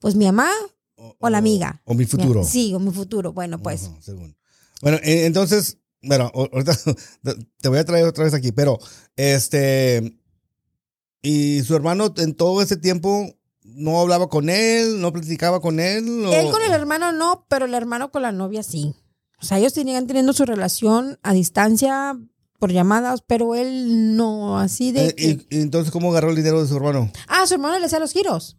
pues, mi mamá o la amiga. o mi futuro. Sí, o mi futuro. Bueno, pues. Ajá, según. Bueno, eh, entonces, bueno, ahorita te voy a traer otra vez aquí, pero este. ¿Y su hermano en todo ese tiempo no hablaba con él, no platicaba con él? o- Él con el hermano no, pero el hermano con la novia sí. O sea, ellos tenían teniendo su relación a distancia por llamadas, pero él no, así de... Eh, que- y, y entonces cómo agarró el dinero de su hermano? Ah, su hermano le hacía los giros.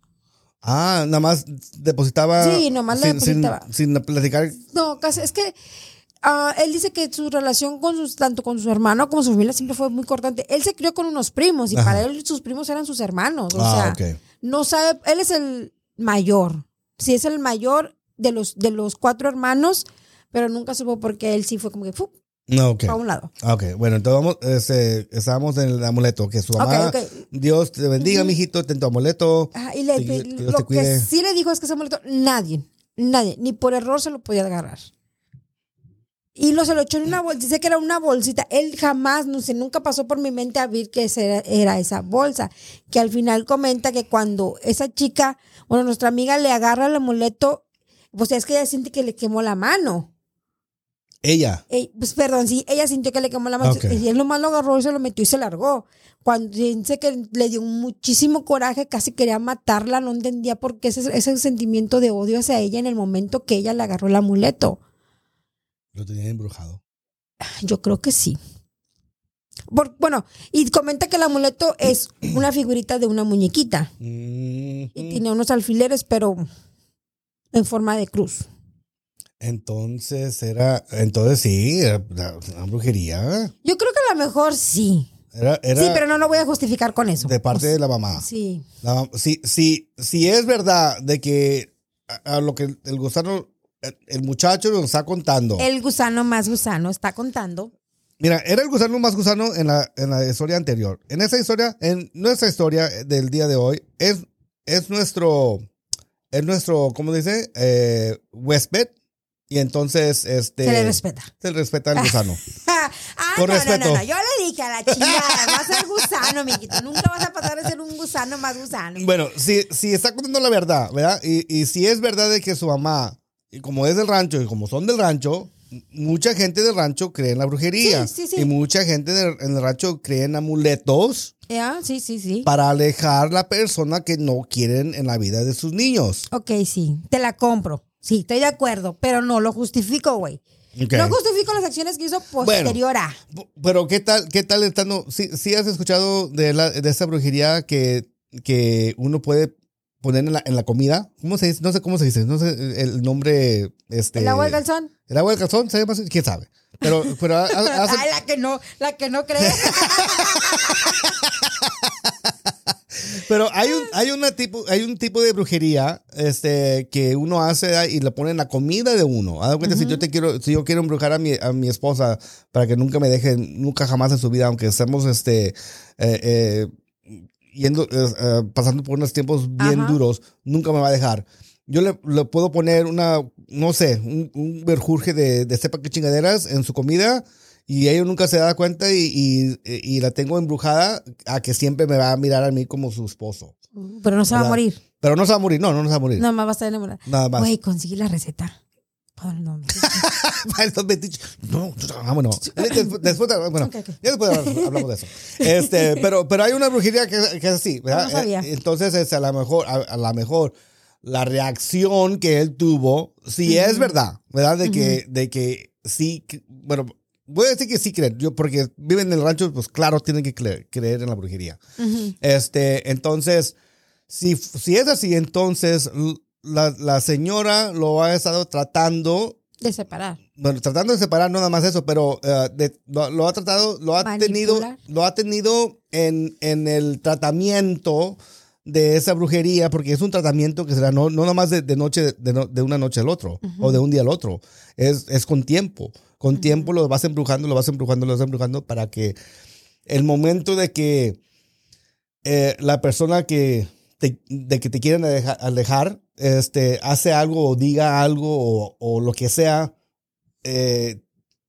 Ah, nada más depositaba. Sí, nomás le sin, sin- depositaba. Sin, platicar. No, casi, es que ah, él dice que su relación con sus, tanto con su hermano como su familia siempre fue muy cortante. Él se crió con unos primos y Ajá. para él sus primos eran sus hermanos. O ah, sea, ok. No sabe, él es el mayor. Sí, es el mayor de los, de los cuatro hermanos, pero nunca supo porque él sí fue como que ¡fu! No, ok. a un lado. Ah, Ok, bueno, entonces vamos, este, estábamos en el amuleto, que su mamá, Ok, ok. Dios te bendiga, mijito, ten tu amuleto. Ajá, y le- lo te que sí le dijo es que ese amuleto, nadie, nadie, ni por error se lo podía agarrar. Y lo se lo echó en una bolsa, dice que era una bolsita. Él jamás, no sé, nunca pasó por mi mente a ver que ese era, era esa bolsa. Que al final comenta que cuando esa chica, bueno, nuestra amiga le agarra el amuleto, pues es que ella siente que le quemó la mano. Ella. Eh, pues perdón, sí, ella sintió que le quemó la mano. Ok. Y él nomás lo agarró y se lo metió y se largó. Cuando dice que le dio muchísimo coraje, casi quería matarla, no entendía por qué ese, ese sentimiento de odio hacia ella en el momento que ella le agarró el amuleto. Lo tenía embrujado. Yo creo que sí. Por- bueno, y comenta que el amuleto es una figurita de una muñequita. Mm, Y tiene unos alfileres, pero en forma de cruz. Entonces era, entonces sí, era una brujería. Yo creo que a lo mejor sí. Era, era Sí, pero no lo voy a justificar con eso. de parte de la mamá. Sí. La si, si, si es verdad de que a, a lo que el gusano, el, muchacho nos está contando. El gusano más gusano está contando. Mira, era el gusano más gusano en la, en la historia anterior. En esa historia, en nuestra historia del día de hoy, es, es nuestro, es nuestro, ¿cómo dice? Eh, huésped. Y entonces, este. Se le respeta. Se le respeta al gusano. ah, Con no, respeto. no, no. Yo le dije a la chingada, vas a ser gusano, amiguito. Nunca vas a pasar a ser un gusano más gusano. Bueno, si, si está contando la verdad, ¿verdad? Y, y si es verdad de que su mamá, y como es del rancho y como son del rancho, mucha gente del rancho cree en la brujería. Sí, sí, sí. Y mucha gente del- en el rancho cree en amuletos Ya, sí, sí, sí. para alejar la persona que no quieren en la vida de sus niños. Ok, sí. Te la compro. Sí, estoy de acuerdo, pero no lo justifico, güey. No justifico las acciones que hizo posterior a. Pero ¿qué tal, qué tal estando? Si si has escuchado de, la, de esa brujería que, que uno puede poner en la, en la comida. ¿Cómo se dice? No sé cómo se dice. No sé el, nombre. Este, El agua del calzón. El agua del calzón. ¿Quién sabe? Pero, pero ha- ha- hacen- Ay, la que no, la que no cree. pero hay un, hay una tipo, hay un tipo de brujería, este, que uno hace y le pone en la comida de uno. Haz cuenta si yo te quiero, si yo quiero embrujar a mi, a mi esposa para que nunca me deje, nunca jamás en su vida, aunque estemos, este, eh, eh, yendo, eh, pasando por unos tiempos bien Ajá. duros, nunca me va a dejar. Yo le, le puedo poner una, no sé, un, un verjurje de, de sepa qué chingaderas en su comida y ella nunca se da cuenta y, y, y la tengo embrujada a que siempre me va a mirar a mí como su esposo. Pero no se va a ¿Verdad? morir. Pero no se va a morir, no, no, no se va a morir. Nada más va a estar enamorada. Nada más. Güey, conseguí la receta. Para el nombre. Estos metiches. No, vámonos. Después, después de- bueno, ya después hablamos de eso. Este, pero, pero hay una brujería que, que es así, ¿verdad? No sabía. Eh, Entonces, es a lo mejor, a, a lo mejor, la reacción que él tuvo, si es verdad, ¿verdad? De que, de que sí, bueno, voy a decir que sí creen, yo porque viven en el rancho, pues claro, tienen que cre- creer en la brujería. Este, entonces, si, si es así, entonces la, la señora lo ha estado tratando, De separar. bueno, tratando de separar, no nada más eso, pero eh, de- lo, lo ha tratado, lo ha tenido, lo ha tenido en, en el tratamiento de esa brujería, porque es un tratamiento que será no, no nada más de, de noche, de, no- de una noche al otro, o de un día al otro, es, es con tiempo. Con tiempo lo vas embrujando, lo vas embrujando, lo vas embrujando para que el momento de que eh, la persona que te, de que te quieren aleja- alejar, este, hace algo o diga algo o, o lo que sea, eh,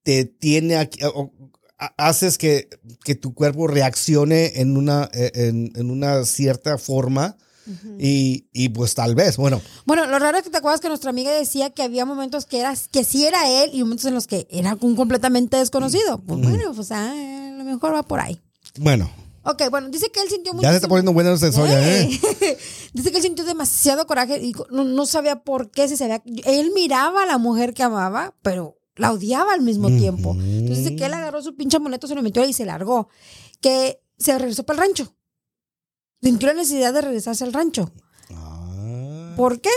te tiene aquí, o- ha- haces que, que tu cuerpo reaccione en una, eh, en, en una cierta forma y, y pues tal vez, bueno, Bueno, lo raro es que te acuerdas que nuestra amiga decía que había momentos que era, que sí era él y momentos en los que era un completamente desconocido. Pues bueno, pues ah, a lo mejor va por ahí. bueno, Ok, bueno, dice que él sintió mucho. ya se está poniendo bueno el sensoria, ¿eh? Dice que él sintió demasiado coraje y no, no sabía por qué, si sabía. Él miraba a la mujer que amaba, pero la odiaba al mismo tiempo. Entonces dice que él agarró su pinche amuleto, se lo metió y se largó. Que se regresó para el rancho. Sintió la necesidad de regresarse al rancho. Ah. ¿Por qué?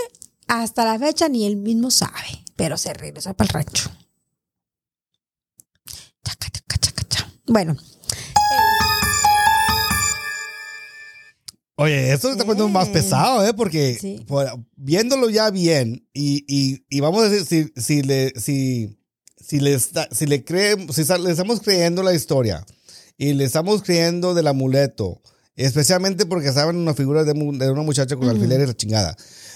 Hasta la fecha ni él mismo sabe, pero se regresó para el rancho. Chaca, chaca, chaca, chaca. Bueno, Oye, esto se está poniendo más Eh. pesado, ¿eh? Porque Sí. por- viéndolo ya bien y, y, y vamos a decir, si, si le, si, si le, está- si le creemos, si le estamos creyendo la historia y le estamos creyendo del amuleto, especialmente porque estaba en una figura de, de una muchacha con alfileres la chingada.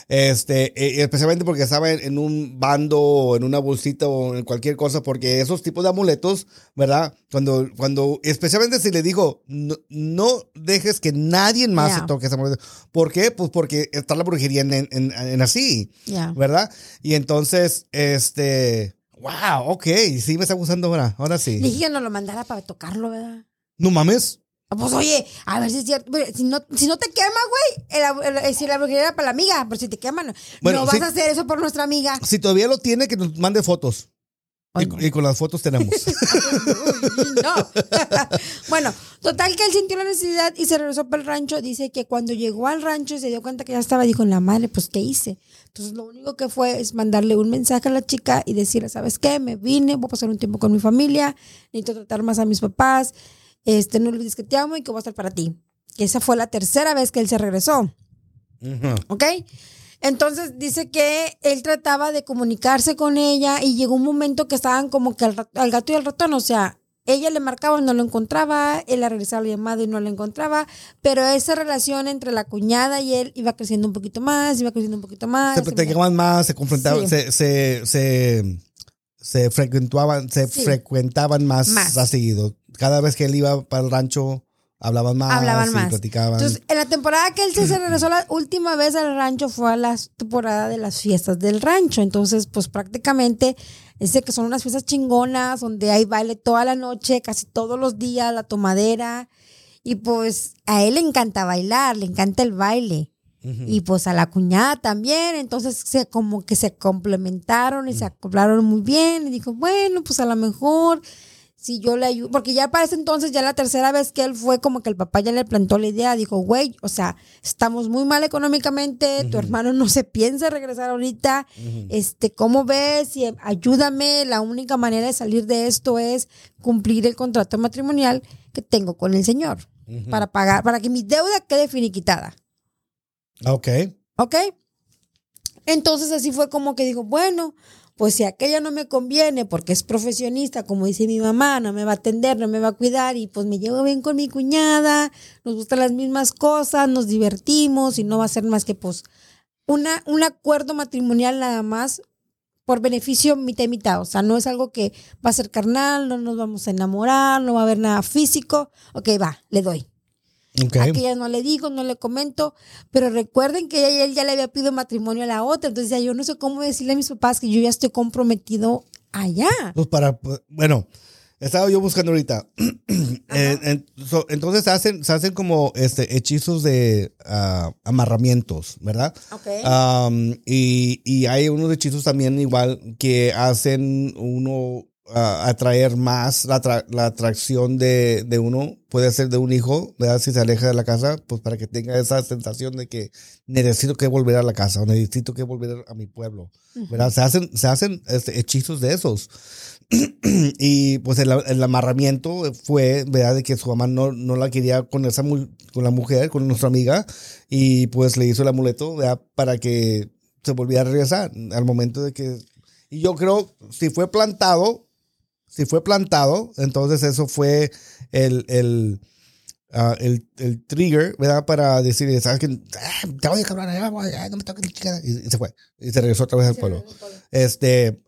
Este, eh, especialmente porque estaba en, en un bando o en una bolsita o en cualquier cosa, porque esos tipos de amuletos, ¿verdad? Cuando, cuando, especialmente si le digo, no, no dejes que nadie más Ya. se toque ese amuleto. ¿Por qué? Pues porque está la brujería en, en, en- así, ya. ¿verdad? Y entonces, este, wow, ok, sí me está gustando ahora, ahora sí. Dije que nos lo mandara para tocarlo, ¿verdad? No mames. Ah, Pues oye, a ver si es cierto. Si no, si no te quema, güey, el- el- si la brujería era para la amiga, pero si te quema, no, Bueno, no vas a hacer eso por nuestra amiga. Si todavía lo tiene, que nos mande fotos. Ay, Y, no. y con las fotos tenemos. No. bueno, total que él sintió la necesidad y se regresó para el rancho. Dice que cuando llegó al rancho y se dio cuenta que ya estaba, dijo, la madre, pues, ¿qué hice? Entonces, lo único que fue es mandarle un mensaje a la chica y decirle, ¿sabes qué? Me vine, voy a pasar un tiempo con mi familia, necesito tratar más a mis papás, este, no olvides que te amo y que voy a estar para ti. Que esa fue la tercera vez que él se regresó. Ujú. ¿Ok? Entonces dice que él trataba de comunicarse con ella y llegó un momento que estaban como que al, al gato y al ratón, o sea, ella le marcaba y no lo encontraba, él le regresaba la llamada y no lo encontraba, pero esa relación entre la cuñada y él iba creciendo un poquito más, iba creciendo un poquito más. se platicaban más, se confrontaban, Sí. se, se, se, se frecuentaban, se Sí. frecuentaban más, Más. a seguido. Cada vez que él iba para el rancho, hablaban más, Hablaban y más. platicaban. Entonces, en la temporada que él se se regresó la última vez al rancho fue a la temporada de las fiestas del rancho. Entonces, pues prácticamente dice que son unas fiestas chingonas donde hay baile toda la noche, casi todos los días, la tomadera. Y pues a él le encanta bailar, le encanta el baile. Y pues a la cuñada también. Entonces, se, como que se complementaron y se acoplaron muy bien. Y dijo, bueno, pues a lo mejor si yo le ayudo, porque ya para ese entonces, ya la tercera vez que él fue, como que el papá ya le plantó la idea, dijo, güey, o sea, estamos muy mal económicamente, tu hermano no se piensa regresar ahorita, este, ¿cómo ves? Y ayúdame, la única manera de salir de esto es cumplir el contrato matrimonial que tengo con el señor, para pagar, para que mi deuda quede finiquitada. Ok. ¿Ok? Entonces así fue como que dijo, bueno, pues si aquella no me conviene porque es profesionista, como dice mi mamá, no me va a atender, no me va a cuidar y pues me llevo bien con mi cuñada, nos gustan las mismas cosas, nos divertimos y no va a ser más que pues una, un acuerdo matrimonial nada más por beneficio mitad y mitad, o sea, no es algo que va a ser carnal, no nos vamos a enamorar, no va a haber nada físico, ok, va, le doy. Ok. Aquella no le digo, no le comento, pero recuerden que ella, él ya le había pedido matrimonio a la otra, entonces ya yo no sé cómo decirle a mis papás que yo ya estoy comprometido allá. Pues para, bueno, estaba yo buscando ahorita. Eh, en- so- entonces se hacen, se hacen como este, hechizos de ah, amarramientos, ¿verdad? Ok. Um, y, y hay unos hechizos también igual que hacen uno ah, atraer más la, atra- la atracción de, de uno, puede ser de un hijo, ¿verdad? Si se aleja de la casa, pues para que tenga esa sensación de que necesito que volver a la casa o necesito que volver a mi pueblo, ¿verdad? Se hacen, se hacen este, hechizos de esos. y pues el, el amarramiento fue, ¿verdad? De que su mamá no, no la quería con esa con la mujer, con nuestra amiga, y pues le hizo el amuleto, ¿verdad? Para que se volviera a regresar al momento de que... Y yo creo, si fue plantado, si fue plantado, entonces eso fue el, el, ah, el, el trigger, ¿verdad? Para decirle, ¿sabes qué? Ah, Te voy a cabrón, ya, no me toques. Y, y se fue. Y se regresó otra vez al pueblo. Este,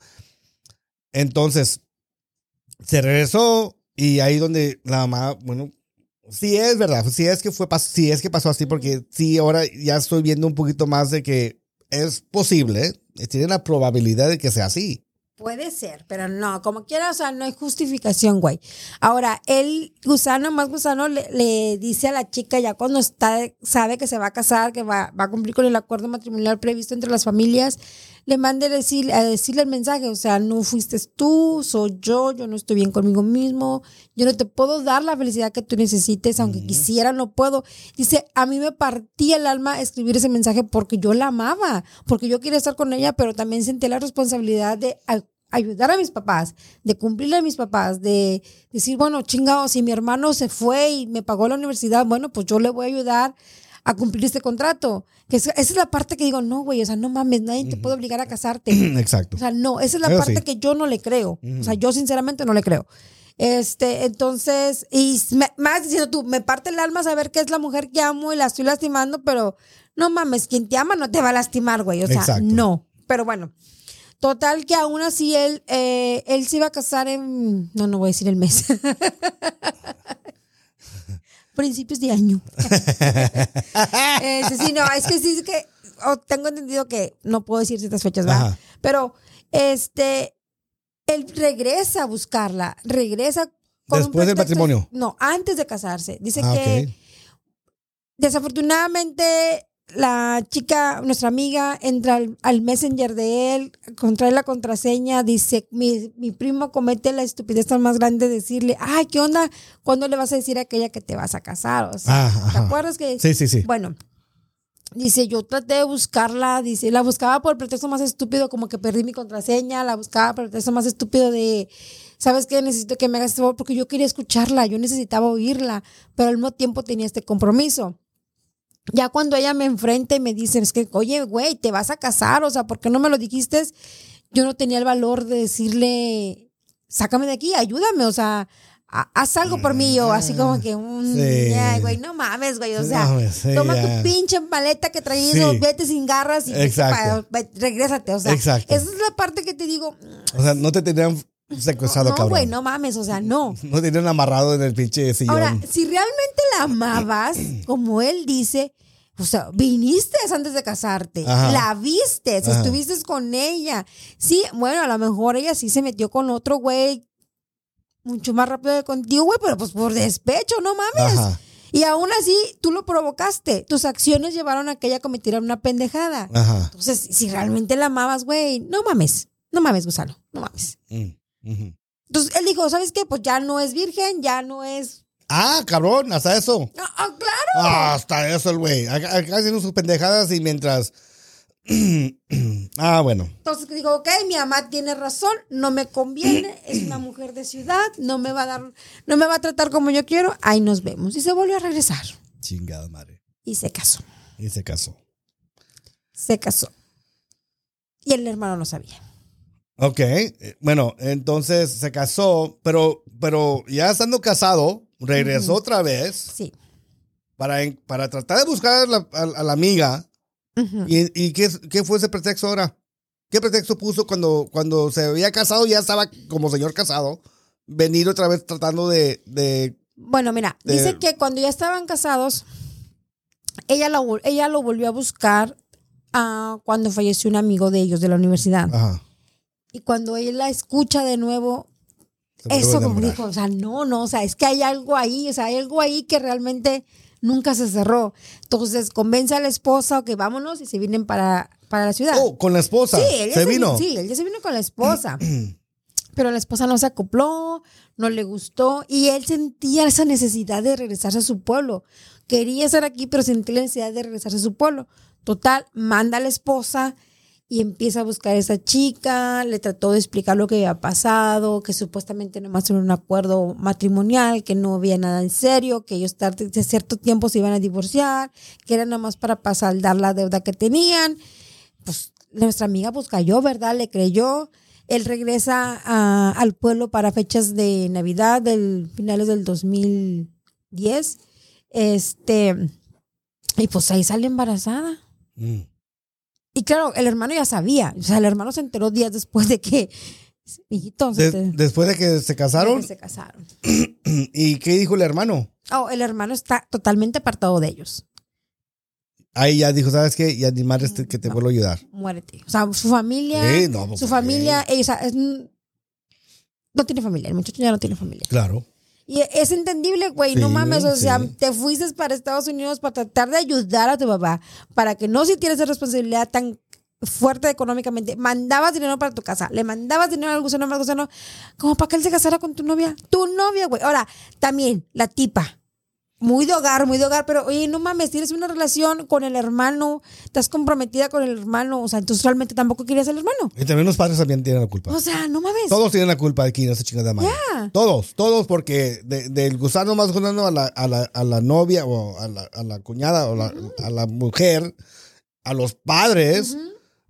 entonces, se regresó y ahí donde la mamá, bueno, sí es verdad, sí es que fue, sí es que pasó así, porque sí, ahora ya estoy viendo un poquito más de que es posible, tiene la probabilidad de que sea así. Puede ser, pero no, como quiera, o sea, no hay justificación, güey. Ahora, el gusano, más gusano, le, le dice a la chica ya cuando está, sabe que se va a casar, que va, va a cumplir con el acuerdo matrimonial previsto entre las familias, le mande decir, a decirle el mensaje, o sea, no fuiste tú, soy yo, yo no estoy bien conmigo mismo, yo no te puedo dar la felicidad que tú necesites, aunque quisiera, no puedo. Dice, a mí me partía el alma escribir ese mensaje porque yo la amaba, porque yo quería estar con ella, pero también sentí la responsabilidad de a- ayudar a mis papás, de cumplirle a mis papás, de decir, bueno, chingado, si mi hermano se fue y me pagó la universidad, bueno, pues yo le voy a ayudar a cumplir este contrato. Que es- esa es la parte que digo, no, güey, o sea, no mames, nadie te puede obligar a casarte. Exacto. O sea, no, esa es la parte sí. que yo no le creo. O sea, yo sinceramente no le creo. Este, entonces, y me- más diciendo tú, me parte el alma saber que es la mujer que amo y la estoy lastimando, pero no mames, quien te ama no te va a lastimar, güey. O sea, Exacto. no. Pero bueno, total que aún así él, eh, él se iba a casar en, no, no voy a decir el mes. Principios de año. Este, sí, no, es que sí, es que oh, tengo entendido que no puedo decir ciertas fechas, ¿verdad? Ajá. Pero, este, él regresa a buscarla, regresa con Después del matrimonio. No, antes de casarse. Dice Ah, que desafortunadamente la chica, nuestra amiga, entra al, al messenger de él, contrae la contraseña, dice, mi, mi primo comete la estupidez tan más grande de decirle, ay, ¿qué onda? ¿Cuándo le vas a decir a aquella que te vas a casar? O sea, Ah, ¿te acuerdas que Sí, sí, sí. bueno, dice, yo traté de buscarla, dice, la buscaba por el pretexto más estúpido, como que perdí mi contraseña, la buscaba por el pretexto más estúpido de, ¿sabes qué? Necesito que me hagas este favor porque yo quería escucharla, yo necesitaba oírla, pero al mismo tiempo tenía este compromiso. Ya cuando ella me enfrenta y me dice, es que, oye, güey, te vas a casar, o sea, ¿por qué no me lo dijiste? Yo no tenía el valor de decirle, sácame de aquí, ayúdame, o sea, ha- haz algo por mí, o así como que, un, Sí. ay, güey, no mames, güey, o sea, No, sí, toma tu pinche maleta que traído, Sí. vete sin garras y Exacto. pa- ve- regrésate, o sea, Exacto. esa es la parte que te digo, O sea, no te tenían secuestrado, no, güey, no mames, o sea, no. No te tenían amarrado en el pinche sillón. Ahora, si realmente la amabas, como él dice, o sea, viniste antes de casarte, Ajá. la viste, Ajá. estuviste con ella. Sí, bueno, a lo mejor ella sí se metió con otro güey mucho más rápido que contigo, güey, pero pues por despecho, no mames. Ajá. Y aún así, tú lo provocaste. Tus acciones llevaron a que ella cometiera una pendejada. Ajá. Entonces, si realmente la amabas, güey, no mames. No mames, gusano. No mames. Mm, Entonces, él dijo, ¿sabes qué? Pues ya no es virgen, ya no es... Ah, cabrón, hasta eso. Ah, ah, claro. Ah, hasta eso el güey. Acá, acá haciendo sus pendejadas y mientras. ah, bueno. Entonces digo, ok, mi mamá tiene razón, no me conviene, es una mujer de ciudad, no me va a dar, no me va a tratar como yo quiero, ahí nos vemos. Y se volvió a regresar. Chingada madre. Y se casó. Y se casó. Se casó. Y el hermano no sabía. Ok. eh, Bueno, entonces se casó, pero, pero ya estando casado, regresó otra vez Sí. para, para tratar de buscar a la, a- a la amiga. ¿Y, y qué, qué fue ese pretexto ahora? ¿Qué pretexto puso cuando, cuando se había casado, ya estaba como señor casado, venir otra vez tratando de... de Bueno, mira, De- dice que cuando ya estaban casados, ella lo, ella lo volvió a buscar ah, cuando falleció un amigo de ellos de la universidad. ajá. Y cuando él la escucha de nuevo, se Eso como dijo, o sea, no, no, o sea, es que hay algo ahí, o sea, hay algo ahí que realmente nunca se cerró. Entonces convence a la esposa que vámonos y se vienen para, para la ciudad. Oh, con la esposa. sí, él ya se vino. Sí, él ya se vino con la esposa. Pero la esposa no se acopló, no le gustó y él sentía esa necesidad de regresarse a su pueblo. Quería estar aquí, pero sentía la necesidad de regresarse a su pueblo. Total, manda a la esposa y empieza a buscar a esa chica, le trató de explicar lo que había pasado, que supuestamente nomás era un acuerdo matrimonial, que no había nada en serio, que ellos tarde de cierto tiempo se iban a divorciar, que era nomás para pasar la deuda que tenían. Pues nuestra amiga pues cayó, ¿verdad? Le creyó. Él regresa al pueblo para fechas de Navidad del finales del 2010. Este, y pues ahí sale embarazada. Mm. Y claro, el hermano ya sabía. O sea, el hermano se enteró días después de que, hijito, De- después de que se casaron, que se casaron. ¿y qué dijo el hermano? Oh, el hermano está totalmente apartado de ellos. Ahí ya dijo, ¿sabes qué? Ya ni madre este que te vuelvo a ayudar. Muérete. O sea, su familia, Sí, no, pues, su familia, ella, o sea, es- no tiene familia. El muchacho ya no tiene familia. Claro. Y es entendible, güey, no mames, o sea, te fuiste para Estados Unidos para tratar de ayudar a tu papá, para que no sintieras esa responsabilidad tan fuerte económicamente. Mandabas dinero para tu casa, le mandabas dinero al gusano, al gusano, como para que él se casara con tu novia. Tu novia, güey. Ahora, también, la tipa. Muy de hogar, muy de hogar, pero oye, no mames, tienes una relación con el hermano, estás comprometida con el hermano, o sea, entonces realmente tampoco querías al hermano. Y también los padres también tienen la culpa. O sea, no mames. Todos tienen la culpa aquí en esa chingada madre. Ya. Todos, todos, porque de- del gusano más gusano a la, a la, a la novia o a la, a la cuñada o la- a la mujer, a los padres,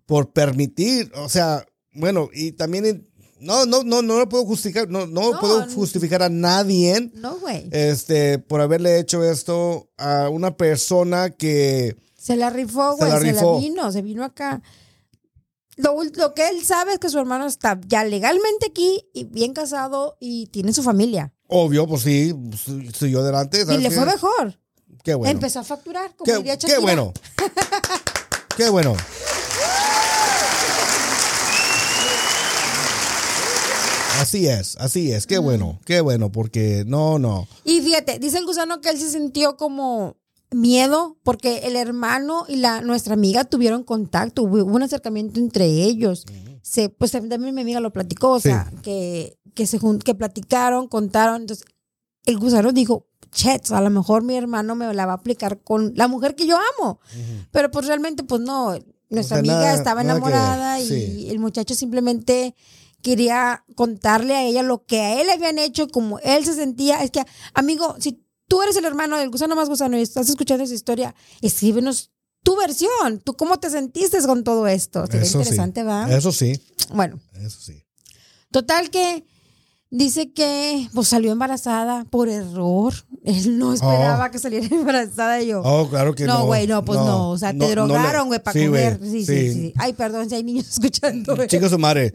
por permitir, o sea, bueno, y también, no, no, no, no lo puedo justificar, no, no, No, puedo justificar a nadie, No, güey. este, por haberle hecho esto a una persona que, Se la rifó, güey. Se la, vino, se vino acá. Lo, lo que él sabe es que su hermano está ya legalmente aquí y bien casado y tiene su familia. obvio, pues sí, pues, siguió adelante. Y ¿sabes le qué? fue mejor. Qué bueno. Empezó a facturar, como Qué, diría qué bueno. qué bueno. Así es, así es. Qué bueno, qué bueno, porque no, no. Y fíjate, dice el gusano que él se sintió como miedo porque el hermano y la nuestra amiga tuvieron contacto, hubo un acercamiento entre ellos. Se, pues también mi amiga lo platicó, o Sí. sea, que, que se que platicaron, contaron. Entonces, el gusano dijo, chet, a lo mejor mi hermano me la va a aplicar con la mujer que yo amo. Pero pues realmente, pues no, nuestra sea, amiga nada- estaba que enamorada y el muchacho simplemente quería contarle a ella lo que a él le habían hecho, como él se sentía. Es que, amigo, si tú eres el hermano del gusano más gusano y estás escuchando esa historia, escríbenos tu versión. ¿Tú cómo te sentiste con todo esto? Sería Eso interesante, sí. ¿va? Eso sí, Bueno, eso sí. total que dice que pues salió embarazada por error. Él no esperaba que saliera embarazada yo. Oh, claro que no. no, güey, no, pues no, O sea, no, te no le- drogaron, güey, para sí, comer. güey, Sí, sí, sí, Ay, perdón si hay niños escuchando. Chica su madre.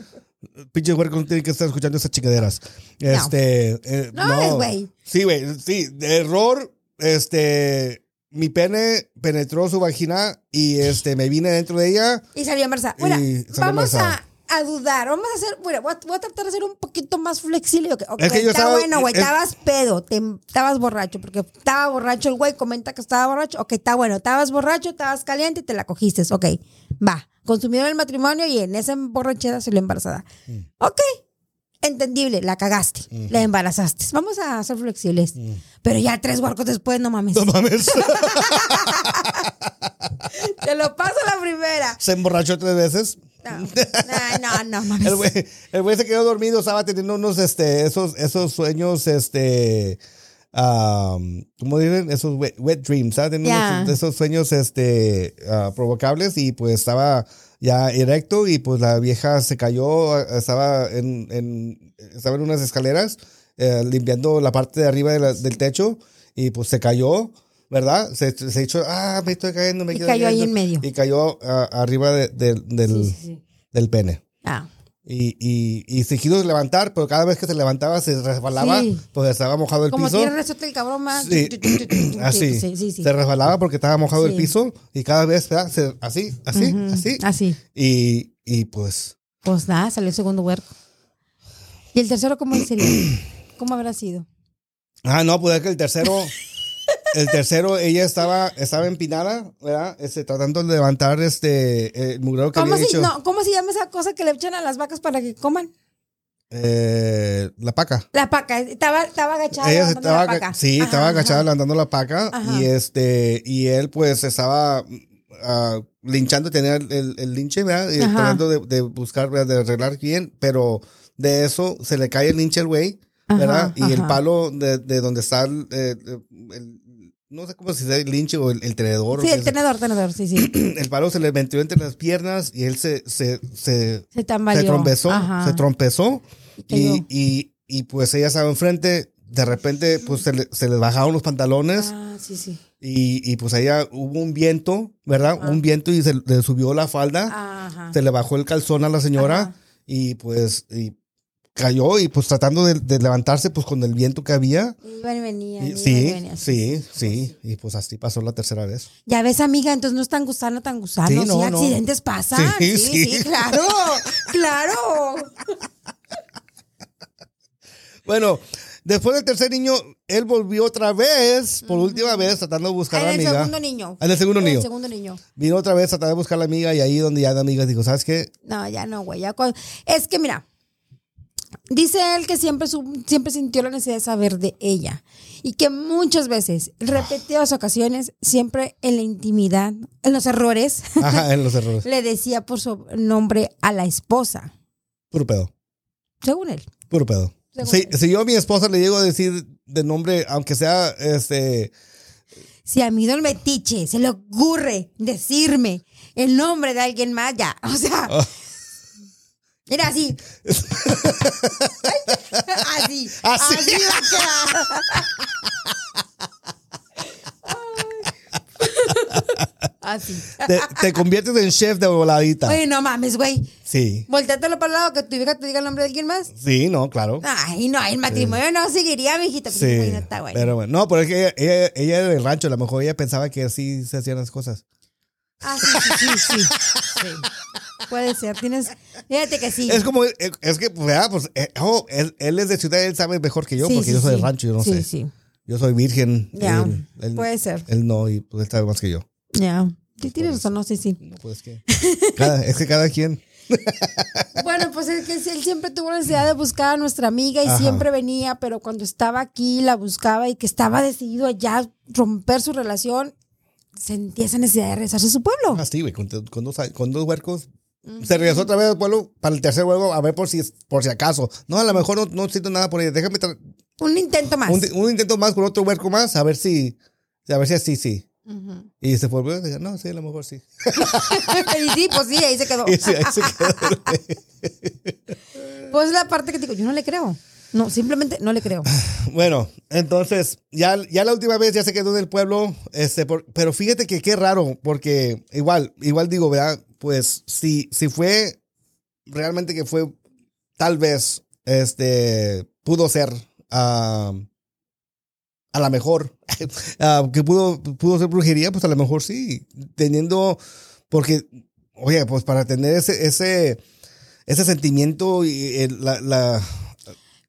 Pinche güey, no tiene que estar escuchando esas chingaderas. Este. eh, No, no, es güey. Sí, güey. Sí, de error. Este. Mi pene penetró su vagina y este me vine dentro de ella. Y salió embarazada. Bueno, salió vamos embarazada. a, a dudar. Vamos a hacer. Bueno, voy a, voy a tratar de ser un poquito más flexible. Ok, ok, Es que yo está estaba- bueno, güey. es- Estabas pedo. Te, estabas borracho. Porque estaba borracho el güey. Comenta que estaba borracho. Ok, está bueno. Estabas borracho, estabas caliente y te la cogiste. Ok, va. Consumieron el matrimonio y en esa borrachera salió embarazada. Mm. Ok. Entendible, la cagaste, la embarazaste. Vamos a ser flexibles. Pero ya tres huarcos después, no mames. Mm. No mames. Te lo paso la primera. Se emborrachó tres veces. No, no, no, no mames. El güey, el güey se quedó dormido, estaba teniendo unos, este, esos, esos sueños, este, um, ¿cómo dicen? Esos wet, wet dreams, ¿sabes? Teniendo Ya. esos, esos sueños, este, ah, provocables y pues estaba ya erecto y pues la vieja se cayó, ah, estaba en, en, estaba en unas escaleras eh, limpiando la parte de arriba de la- del techo y pues se cayó. ¿Verdad? Se, se echó, ah, me estoy cayendo, me Y cayó ahí cayendo". en medio. Y cayó ah, arriba de- de- del, Sí, sí, sí. del pene. Ah. Y, y, y se quiso levantar, pero cada vez que se levantaba se resbalaba, Sí. pues estaba mojado el Como piso. tiene resuelto el cabrón más. Sí. así. Sí. Se resbalaba porque estaba mojado el piso y cada vez. Se- así, así, así. Así. Y, y pues, Pues nada, salió el segundo huerco. ¿Y el tercero cómo sería? ¿Cómo habrá sido? ah, no, pues es que el tercero, el tercero, ella estaba, estaba empinada, ¿verdad? Este, tratando de levantar este, el que ¿Cómo había se, hecho. no, ¿Cómo se llama esa cosa que le echan a las vacas para que coman? Eh, la paca. La paca, estaba, estaba agachada. Ella estaba, la paca. sí, Ajá, estaba agachada levantando la paca Ajá. y este y él pues estaba ah, linchando, tenía el, el- el linche, ¿verdad? Y Ajá. tratando de, de buscar, ¿verdad? de arreglar bien, pero de eso se le cae el linche al güey, ¿verdad? Ajá, y el palo de, de donde está el, el- no sé cómo se dice, el linche o el, el tenedor. Sí, el tenedor, tenedor, sí, sí. el palo se le metió entre las piernas y él se, se, se, Se tambaleó. se trompezó, Ajá. se trompezó Y y, y, pues ella estaba enfrente, de repente pues se le, se le bajaron los pantalones Ah, sí, sí. y, y pues ella hubo un viento, ¿verdad? Ajá. Un viento y se le subió la falda, Ajá. se le bajó el calzón a la señora y pues y cayó y pues tratando de, de levantarse pues con el viento que había. Iban y venían. Y- iban y sí, venían, sí, sí, y pues así pasó la tercera vez. Ya ves, amiga, entonces no están gusano tan gusano. Sí, Sí, no, no. accidentes pasan. Sí, Sí, sí, sí. claro. claro. Bueno, después del tercer niño, él volvió otra vez, por última vez, tratando de buscar a la En el amiga. segundo niño. En el segundo En niño. El segundo niño. Vino otra vez a tratar de buscar a la amiga y ahí donde ya la amiga dijo, ¿sabes qué? No, ya no, güey. Ya Es que mira, dice él que siempre, su- siempre sintió la necesidad de saber de ella y que muchas veces, repetidas ocasiones, siempre en la intimidad, en los errores, Ajá, en los errores. le decía por su nombre a la esposa, Puro pedo. según él. Puro pedo. Si, si yo a mi esposa le llego a decir de nombre, aunque sea este. Si a mí don Metiche se le ocurre decirme el nombre de alguien más, ya, o sea, Ah. Mira así. así. Así. Así va a quedar. Así. Te, te conviertes en chef de voladita. Oye, no mames, güey. Sí. Volteátelo para el lado que tu hija te diga el nombre de alguien más. Sí, no, claro. Ay, no, el matrimonio no seguiría, mijito. Sí. Güey, no está bueno. Pero bueno, no, pero es que ella, ella, ella era del rancho, a lo mejor ella pensaba que así se hacían las cosas. Ah, sí, sí, sí, sí. Sí. Puede ser. Tienes. Fíjate que sí. Es como, eh, es que, ¿verdad? Pues, eh, oh, él, él es de ciudad, él sabe mejor que yo, Sí, porque sí, yo soy sí. del rancho, yo no sí, sé. Sí, Yo soy virgen. Ya, él, él- puede ser. Él no, y pues él sabe más que yo. Ya. Sí, tienes razón, no, sí, sí. No, pues que. Cada, es que cada quien. Bueno, pues es que él siempre tuvo la necesidad de buscar a nuestra amiga y Ajá. siempre venía, pero cuando estaba aquí la buscaba y que estaba decidido a ya romper su relación, sentía esa necesidad de regresarse a su pueblo. Así, güey, con, con dos, con dos huercos. Se regresó otra vez al pueblo para el tercer huevo a ver por si, por si acaso. No, a lo mejor no, no siento nada por ella. Déjame Un intento más. un, un intento más con otro huerco más, a ver si, a ver si así, sí. Y se fue, pues, no, sí, a lo mejor sí. y sí, pues sí, ahí se quedó. Y sí, ahí se quedó. Pues la parte que digo, yo no le creo. No, simplemente no le creo. Bueno, entonces, ya, ya la última vez ya se quedó en el pueblo, este, por- pero fíjate que qué raro, porque igual, igual digo, ¿verdad? Pues si, si fue realmente que fue, tal vez, este, pudo ser, a lo mejor, que pudo, pudo ser brujería, pues a lo mejor sí, teniendo, porque, oye, pues para tener ese, ese, ese sentimiento y la, la,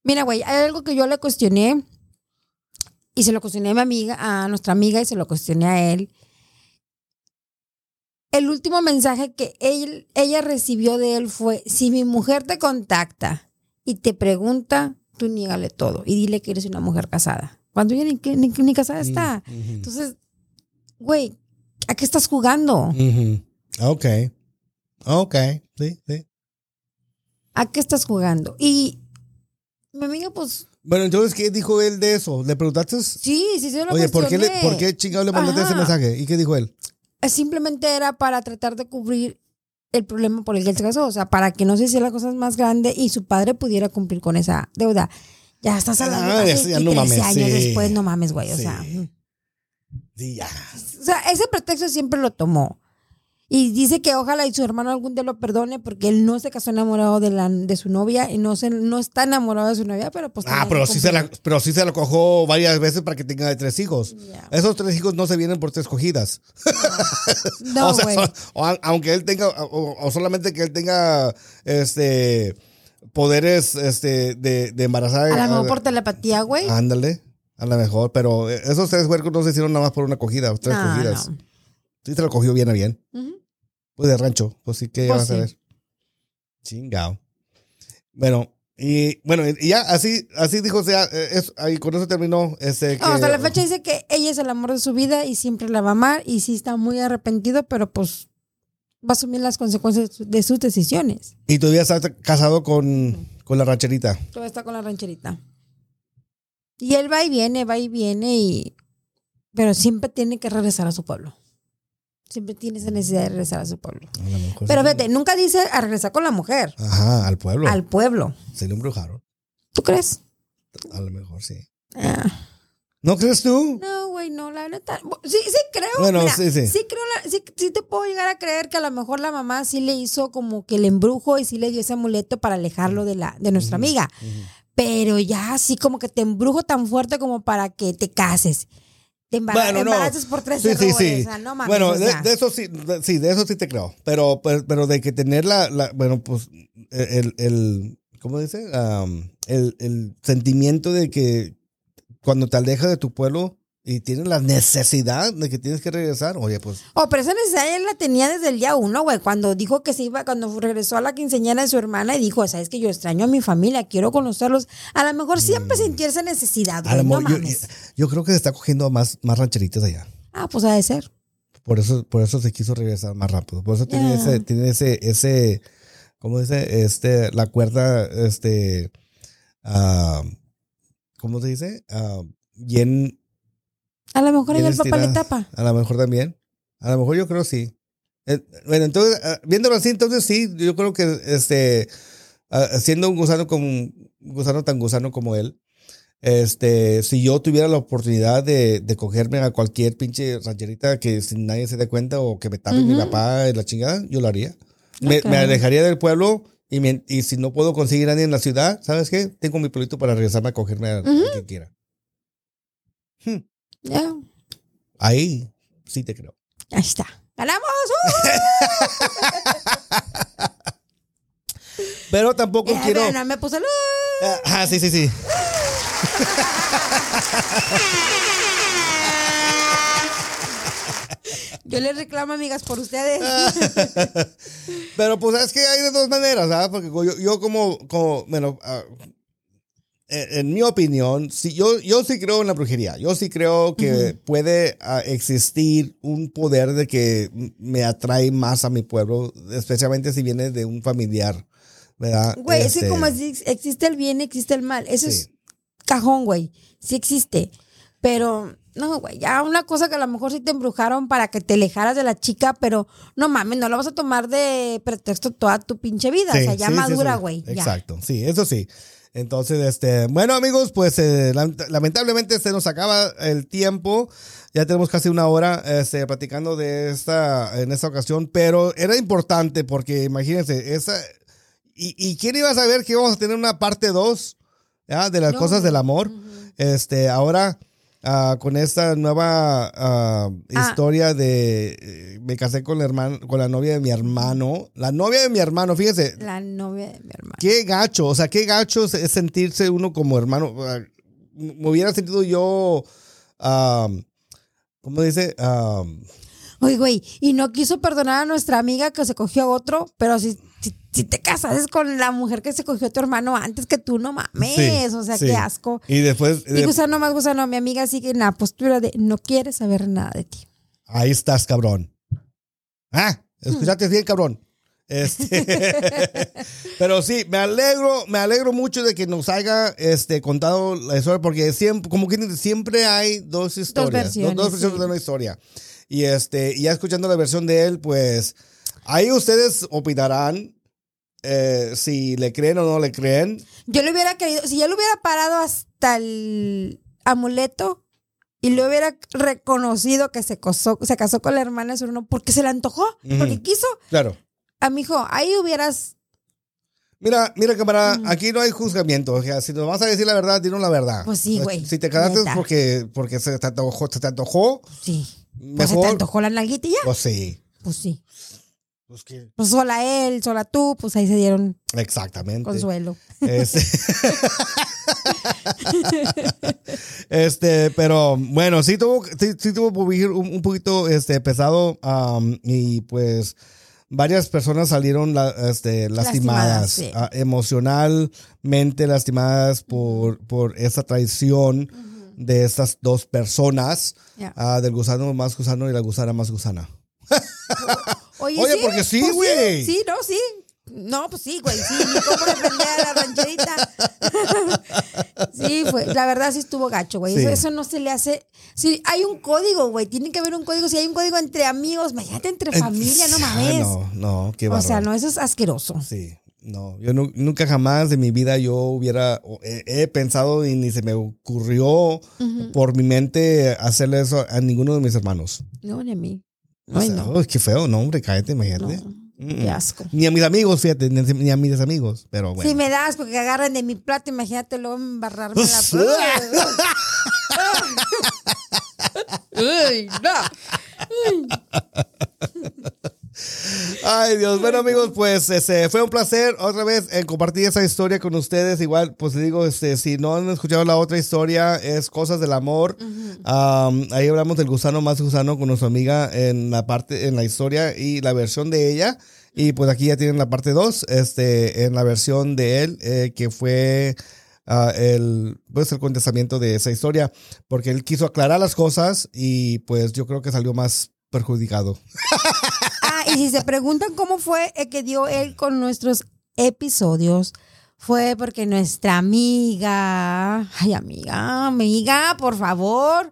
Mira, güey, hay algo que yo le cuestioné y se lo cuestioné a mi amiga, a nuestra amiga y se lo cuestioné a él. El último mensaje que él, ella recibió de él fue, si mi mujer te contacta y te pregunta, tú niégale todo y dile que eres una mujer casada. Cuando ella ni, ni, ni casada está. Entonces, güey, ¿a qué estás jugando? Ujú. Ok. Ok. Sí, sí. ¿A qué estás jugando? Y mi amiga, pues, Bueno, entonces, ¿qué dijo él de eso? ¿Le preguntaste? sí, sí se lo Oye, ¿por qué, le. ¿por qué chingado le mandaste ese mensaje? ¿Y qué dijo él? simplemente era para tratar de cubrir el problema por el que él se casó, o sea, para que no se hiciera cosas más grandes y su padre pudiera cumplir con esa deuda. Ya estás hablando Ah, de eso ya no 13 mames, años sí. después, no mames, güey, o sea, mm. Sí, ya. o sea, ese pretexto siempre lo tomó. Y dice que ojalá y su hermano algún día lo perdone porque él no se casó enamorado de, la, de su novia y no, se, no está enamorado de su novia, pero pues... Ah, pero sí, se la, pero sí se lo cojó varias veces para que tenga tres hijos. Esos tres hijos no se vienen por tres cogidas. No, o sea, güey. son- o aunque él tenga, o, o solamente que él tenga, este, poderes, este, de, de embarazar. A lo mejor por telepatía, güey. Ándale, a lo mejor, pero esos tres huercos no se hicieron nada más por una cogida, tres No, cogidas. no. Sí se lo cogió bien a bien. Ujú. Pues de rancho, pues sí que ya Pues vas a ver. Chingao. Bueno, Y bueno, y ya así, así dijo, o sea, eh, es, ahí con eso terminó. Este, que, No, hasta la fecha dice que ella es el amor de su vida y siempre la va a amar y sí está muy arrepentido, pero pues va a asumir las consecuencias de sus decisiones. Y todavía está casado con, con la rancherita. Todavía está con la rancherita. Y él va y viene, va y viene y... Pero siempre tiene que regresar a su pueblo. Siempre tiene esa necesidad de regresar a su pueblo. A lo mejor Pero sí. fíjate, nunca dice a regresar con la mujer, Ajá, al pueblo. al pueblo. Se le embrujaron. ¿Tú crees? A lo mejor sí. Ah. ¿No crees tú? No, güey, no, la neta. Sí, sí creo. Bueno, mira, sí, sí. creo, la- sí, sí te puedo llegar a creer que a lo mejor la mamá sí le hizo como que el embrujo y sí le dio ese amuleto para alejarlo de la de nuestra amiga. Pero ya así como que te embrujo tan fuerte como para que te cases. Te embara- Bueno, no. embaraces por tres Sí, sí, errores. sí. o sea, no mames, bueno, o de, sea. de eso sí, de, sí, de eso sí te creo. Pero, pero, pero de que tener la, la- bueno, pues, el, el ¿cómo dice? El, el sentimiento de que cuando te alejas de tu pueblo y tienes la necesidad de que tienes que regresar, oye, pues, Oh, pero esa necesidad él la tenía desde el día uno, güey. Cuando dijo que se iba, cuando regresó a la quinceañera de su hermana y dijo, sabes que yo extraño a mi familia, quiero conocerlos. A lo mejor siempre sintió esa necesidad, Mm. güey. No yo, mames. yo creo que se está cogiendo más, más rancheritas allá. Ah, pues ha de ser. Por eso, por eso se quiso regresar más rápido. Por eso tiene Ya. ese, tiene ese, ese, ¿cómo dice? Este, la cuerda, este, ah, ¿cómo se dice? Ah, bien, A lo mejor ella el papá le tapa. A lo mejor también. A lo mejor yo creo sí. Eh, bueno, entonces, ah, viéndolo así, entonces sí, yo creo que, este, ah, siendo un gusano como, un gusano tan gusano como él, este, si yo tuviera la oportunidad de, de cogerme a cualquier pinche rancherita que sin nadie se dé cuenta o que me tape mi papá en la chingada, yo lo haría. Me, alejaría del pueblo y, me- y si no puedo conseguir a nadie en la ciudad, ¿sabes qué? Tengo mi pueblito para regresarme a cogerme a, a quien quiera. Hmm, Ya. Ahí sí te creo. Ahí está. ¡Ganamos! Pero tampoco ¡Uh! Quiero. pero no me puse luz. Ah, ah, sí, sí, sí. Yo les reclamo, amigas, por ustedes. Pero pues es que hay de dos maneras, ¿verdad? Porque yo, yo como, como, bueno, ah, en, en mi opinión, sí, yo, yo sí creo en la brujería. Yo sí creo que puede ah, existir un poder de que me atrae más a mi pueblo, especialmente si viene de un familiar, ¿verdad? Güey, es que Este, como exi- existe el bien, existe el mal. Eso Sí. es cajón, güey. Sí existe. Pero, no, güey, ya una cosa que a lo mejor sí te embrujaron para que te alejaras de la chica, pero no mames, no lo vas a tomar de pretexto toda tu pinche vida. o Sí, sea, ya sí, madura, güey. ya. Exacto, sí, eso sí. Entonces, este, bueno, amigos, pues eh, lam- lamentablemente se nos acaba el tiempo. Ya tenemos casi una hora este, platicando de esta, en esta ocasión, pero era importante porque imagínense, esa, y, y quién iba a saber que íbamos a tener una parte 2 de las No. cosas del amor. Este, ahora, ah, con esta nueva Ah. historia de eh, me casé con la hermana, con la novia de mi hermano. La novia de mi hermano, fíjense, La novia de mi hermano. Qué gacho, o sea, qué gacho es- sentirse uno como hermano. Me hubiera sentido yo, ¿cómo dice? Oye, güey, y no quiso perdonar a nuestra amiga que se cogió a otro, pero si, si, te casases con la mujer que se cogió a tu hermano antes que tú, no mames. sí, o sea, sí. qué asco. Y después, Y de- gusano más gusano, mi amiga sigue en la postura de no quiere saber nada de ti. ahí estás, cabrón. Ah, escuchaste bien, cabrón. Este, pero sí, me alegro, me alegro mucho de que nos haya este, contado la historia, porque siempre, como que siempre hay dos historias, versiones, dos, versiones sí. de una historia. Y este, y ya escuchando la versión de él, pues ahí ustedes opinarán eh, si le creen o no le creen. Yo le hubiera querido, si yo le hubiera parado hasta el amuleto y le hubiera reconocido que se casó, se casó con la hermana de su hermano porque se le antojó, porque quiso, Claro. a mi hijo, ahí hubieras, Mira, mira, camarada, aquí no hay juzgamiento. O sea, si nos vas a decir la verdad, dinos la verdad. Pues sí, güey, Si te casaste neta. porque, porque se te antojó, se te antojó, sí. Pues se te mejor. antojó la nalguita y ya. Pues sí. Pues sí. Pues que- Pues sola él, sola tú, pues ahí se dieron Exactamente. consuelo. Este, Este, pero bueno, sí tuvo, sí, sí tuvo un, un poquito este, pesado am, y pues varias personas salieron la- este, lastimadas, Lastimadas, sí. ah, emocionalmente lastimadas por, por esa traición de estas dos personas, ah, del gusano más gusano y la gusana más gusana. Oye, Oye, porque sí, pues güey. Sí, no, sí. No, pues sí, güey, sí, ni cómo defender a la rancherita. sí, fue, la verdad sí estuvo gacho, güey. Sí. Eso, eso no se le hace. Sí, hay un código, güey. Tiene que haber un código. Si hay un código entre amigos, imagínate entre familia, no mames. No, no, qué o sea, bárbaro. no, eso es asqueroso. Sí, no, yo nu- nunca jamás de mi vida yo hubiera, he, he pensado y ni se me ocurrió por mi mente hacerle eso a ninguno de mis hermanos. No, ni a mí. O Ay, sea, no. uy, qué feo, no, hombre, cállate, imagínate. Mm, Qué asco. Ni a mis amigos, fíjate, ni, a mis amigos, pero bueno. Si me das porque agarran de mi plato, imagínate luego embarrarme la Ay, no. Ay, Dios. Bueno, amigos, pues este, fue un placer otra vez en compartir esa historia con ustedes. Igual, pues les digo, este, si no han escuchado la otra historia, es Cosas del Amor. Um, ahí hablamos del gusano más gusano con nuestra amiga en la parte, en la historia y la versión de ella. Y pues aquí ya tienen la parte 2, este, en la versión de él, eh, que fue ah, el, pues el contestamiento de esa historia, porque él quiso aclarar las cosas y pues yo creo que salió más perjudicado. Y si se preguntan cómo fue el que dio él con nuestros episodios, fue porque nuestra amiga, ay amiga, amiga, por favor,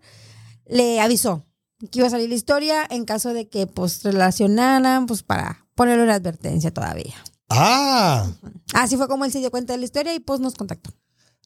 le avisó que iba a salir la historia en caso de que pues relacionaran, pues para ponerle una advertencia todavía. Ah, Así fue como él se dio cuenta de la historia y pues nos contactó.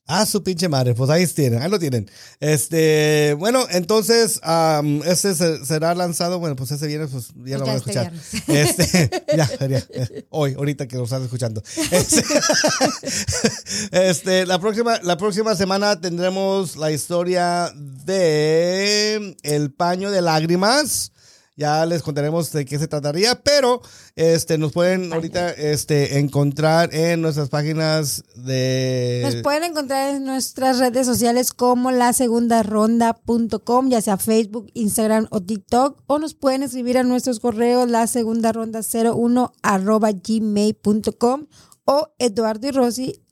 Ah, su pinche madre, pues ahí tienen, ahí lo tienen. Este, bueno, entonces, am, este se- será lanzado, bueno, pues ese viernes, pues ya lo Pues van a escuchar. este Este, ya, ya, hoy, ahorita que lo están escuchando. Este, este, la próxima, la próxima semana tendremos la historia de El paño de lágrimas. Ya les contaremos de qué se trataría, pero este nos pueden ahorita este encontrar en nuestras páginas de Nos pueden encontrar en nuestras redes sociales como la segunda ronda.com, ya sea Facebook, Instagram o TikTok, o nos pueden escribir a nuestros correos la segunda ronda 01 arroba gmail.com o Eduardo y Rosy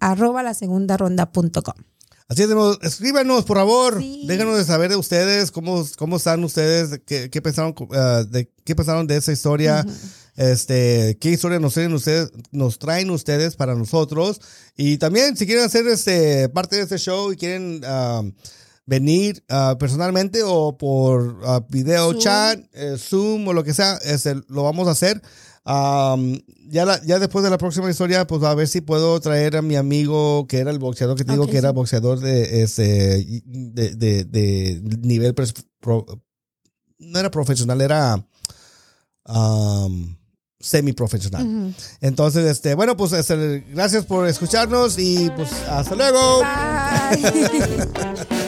arroba la segunda ronda.com. Así es, escríbanos, por favor. Sí. Déjanos de saber de ustedes, cómo, cómo están ustedes, qué, qué pensaron, ah, de, qué pensaron de esa historia, este, qué historia nos traen ustedes, nos traen ustedes para nosotros. Y también, si quieren hacer este, parte de este show y quieren ah, venir ah, personalmente o por ah, video Zoom. chat, eh, Zoom o lo que sea, este, lo vamos a hacer. Ya, la- ya después de la próxima historia, pues a ver si puedo traer a mi amigo que era el boxeador que te digo que era boxeador de, este, de, de, de nivel pres- pro- no era profesional, era am, semiprofesional. Entonces, este, bueno, pues este, gracias por escucharnos y pues hasta luego. Bye.